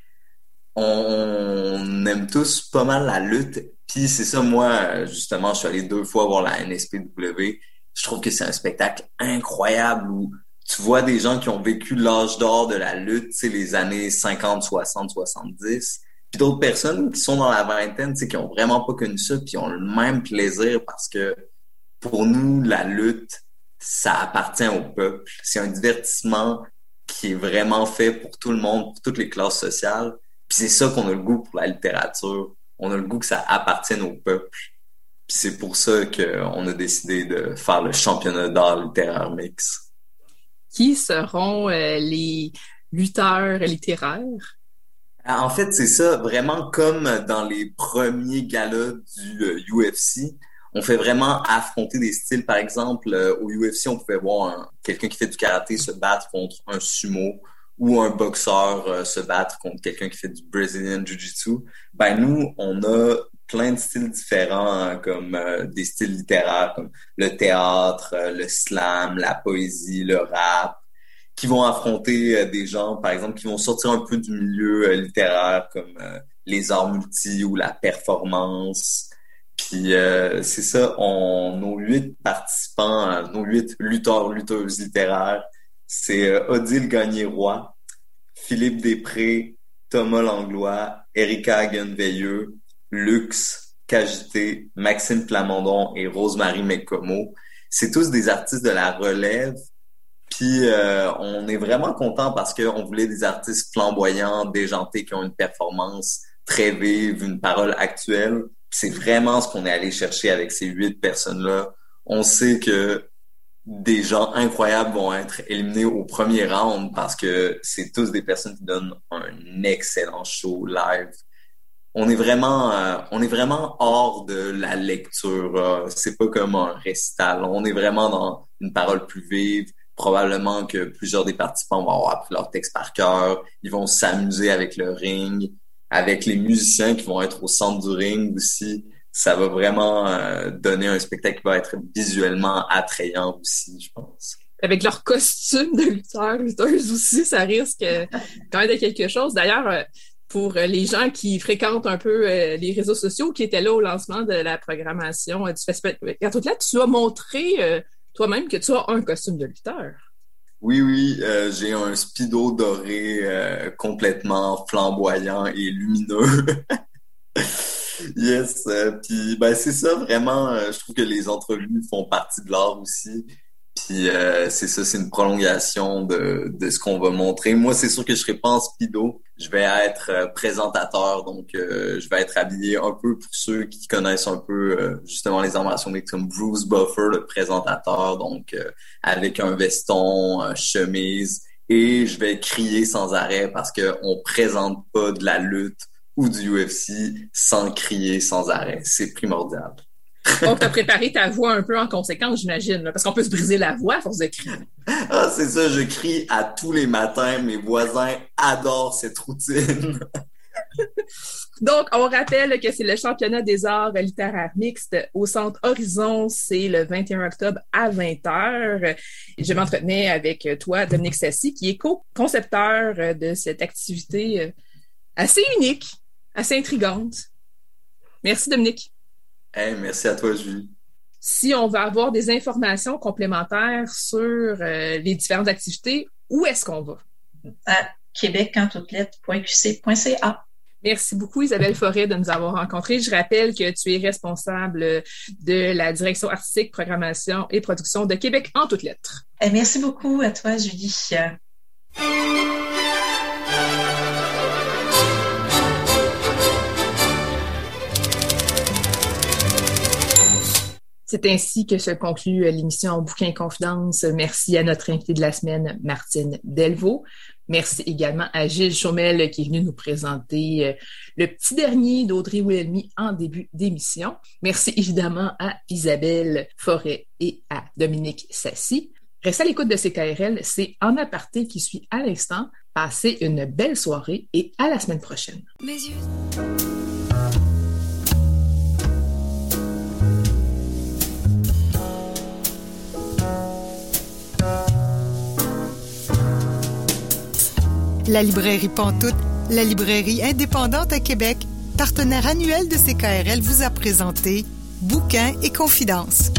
on aime tous pas mal la lutte. Puis c'est ça, moi, justement, je suis allé deux fois voir la NSPW. Je trouve que c'est un spectacle incroyable où tu vois des gens qui ont vécu l'âge d'or de la lutte, les années 50, 60, 70 puis d'autres personnes qui sont dans la vingtaine, qui ont vraiment pas connu ça, puis ont le même plaisir parce que pour nous, la lutte, ça appartient au peuple. C'est un divertissement qui est vraiment fait pour tout le monde, pour toutes les classes sociales. Puis c'est ça qu'on a le goût pour la littérature. On a le goût que ça appartienne au peuple. Puis c'est pour ça qu'on a décidé de faire le championnat d'art littéraire mix. Qui seront euh, les lutteurs littéraires? En fait, c'est ça, vraiment comme dans les premiers galas du UFC. Euh, on fait vraiment affronter des styles. Par exemple, euh, au UFC, on pouvait voir quelqu'un qui fait du karaté se battre contre un sumo ou un boxeur se battre contre quelqu'un qui fait du Brazilian Jiu-Jitsu. Ben nous, on a plein de styles différents, hein, comme des styles littéraires, comme le théâtre, le slam, la poésie, le rap, qui vont affronter euh, des gens, par exemple, qui vont sortir un peu du milieu euh, littéraire, comme euh, les arts multi ou la performance. Puis c'est ça, nos huit participants, nos huit lutteurs, lutteuses littéraires, c'est Odile Gagné-Roy, Philippe Després, Thomas Langlois, Erika Hagen-Veilleux, Lux, Cagité, Maxime Plamondon et Rosemary Mecomo. C'est tous des artistes de la relève puis euh, on est vraiment content parce qu'on voulait des artistes flamboyants, déjantés, qui ont une performance très vive, une parole actuelle. C'est vraiment ce qu'on est allé chercher avec ces huit personnes-là. On sait que des gens incroyables vont être éliminés au premier round parce que c'est tous des personnes qui donnent un excellent show live. On est vraiment, euh, on est vraiment hors de la lecture. c'est pas comme un récital. On est vraiment dans une parole plus vive probablement que plusieurs des participants vont avoir appris leur texte par cœur. Ils vont s'amuser avec le ring, avec les musiciens qui vont être au centre du ring aussi. Ça va vraiment euh, donner un spectacle qui va être visuellement attrayant aussi, je pense. Avec leur costume de lutteur, lutteuse aussi, ça risque quand même de quelque chose. D'ailleurs, euh, pour les gens qui fréquentent un peu euh, les réseaux sociaux, qui étaient là au lancement de la programmation du festival, là, tu as montré toi-même que tu as un costume de lutteur. Oui, oui, euh, j'ai un speedo doré euh, complètement flamboyant et lumineux. yes, euh, puis ben c'est ça vraiment. je trouve que les entrevues font partie de l'art aussi. Puis euh, c'est ça, c'est une prolongation de, de ce qu'on va montrer. Moi, c'est sûr que je serai pas en speedo. Je vais être euh, présentateur, donc euh, je vais être habillé un peu pour ceux qui connaissent un peu justement les armations comme Bruce Buffer, le présentateur, donc avec un veston, chemise, et je vais crier sans arrêt parce que on présente pas de la lutte ou du UFC sans crier sans arrêt. C'est primordial. Donc, tu as préparé ta voix un peu en conséquence, j'imagine, parce qu'on peut se briser la voix à force de crier. Ah, c'est ça, je crie à tous les matins. Mes voisins adorent cette routine. Donc, on rappelle que c'est le championnat des arts littéraires mixtes au Centre Horizon. C'est le 21 octobre à 20h. Je m'entretenais avec toi, Dominique Sassy, qui est co-concepteur de cette activité assez unique, assez intrigante. Merci, Dominique. Hey, merci à toi, Julie. Si on veut avoir des informations complémentaires sur euh, les différentes activités, où est-ce qu'on va? À québecentoutelettres.qc.ca. Merci beaucoup, Isabelle Forêt, de nous avoir rencontrés. Je rappelle que tu es responsable de la direction artistique, programmation et production de Québec en toutes lettres. merci beaucoup à toi, Julie. C'est ainsi que se conclut euh, l'émission Bouquin Confidence. Merci à notre invité de la semaine, Martine Delvaux. Merci également à Gilles Chaumel qui est venu nous présenter euh, le petit dernier d'Audrey Wilhelmy en début d'émission. Merci évidemment à Isabelle Forêt et à Dominique Sassy. Restez à l'écoute de CKRL, c'est En aparté qui suit à l'instant. Passez une belle soirée et à la semaine prochaine. Mes yeux. La librairie Pantoute, la librairie indépendante à Québec, partenaire annuel de CKRL, vous a présenté Bouquins et confidences.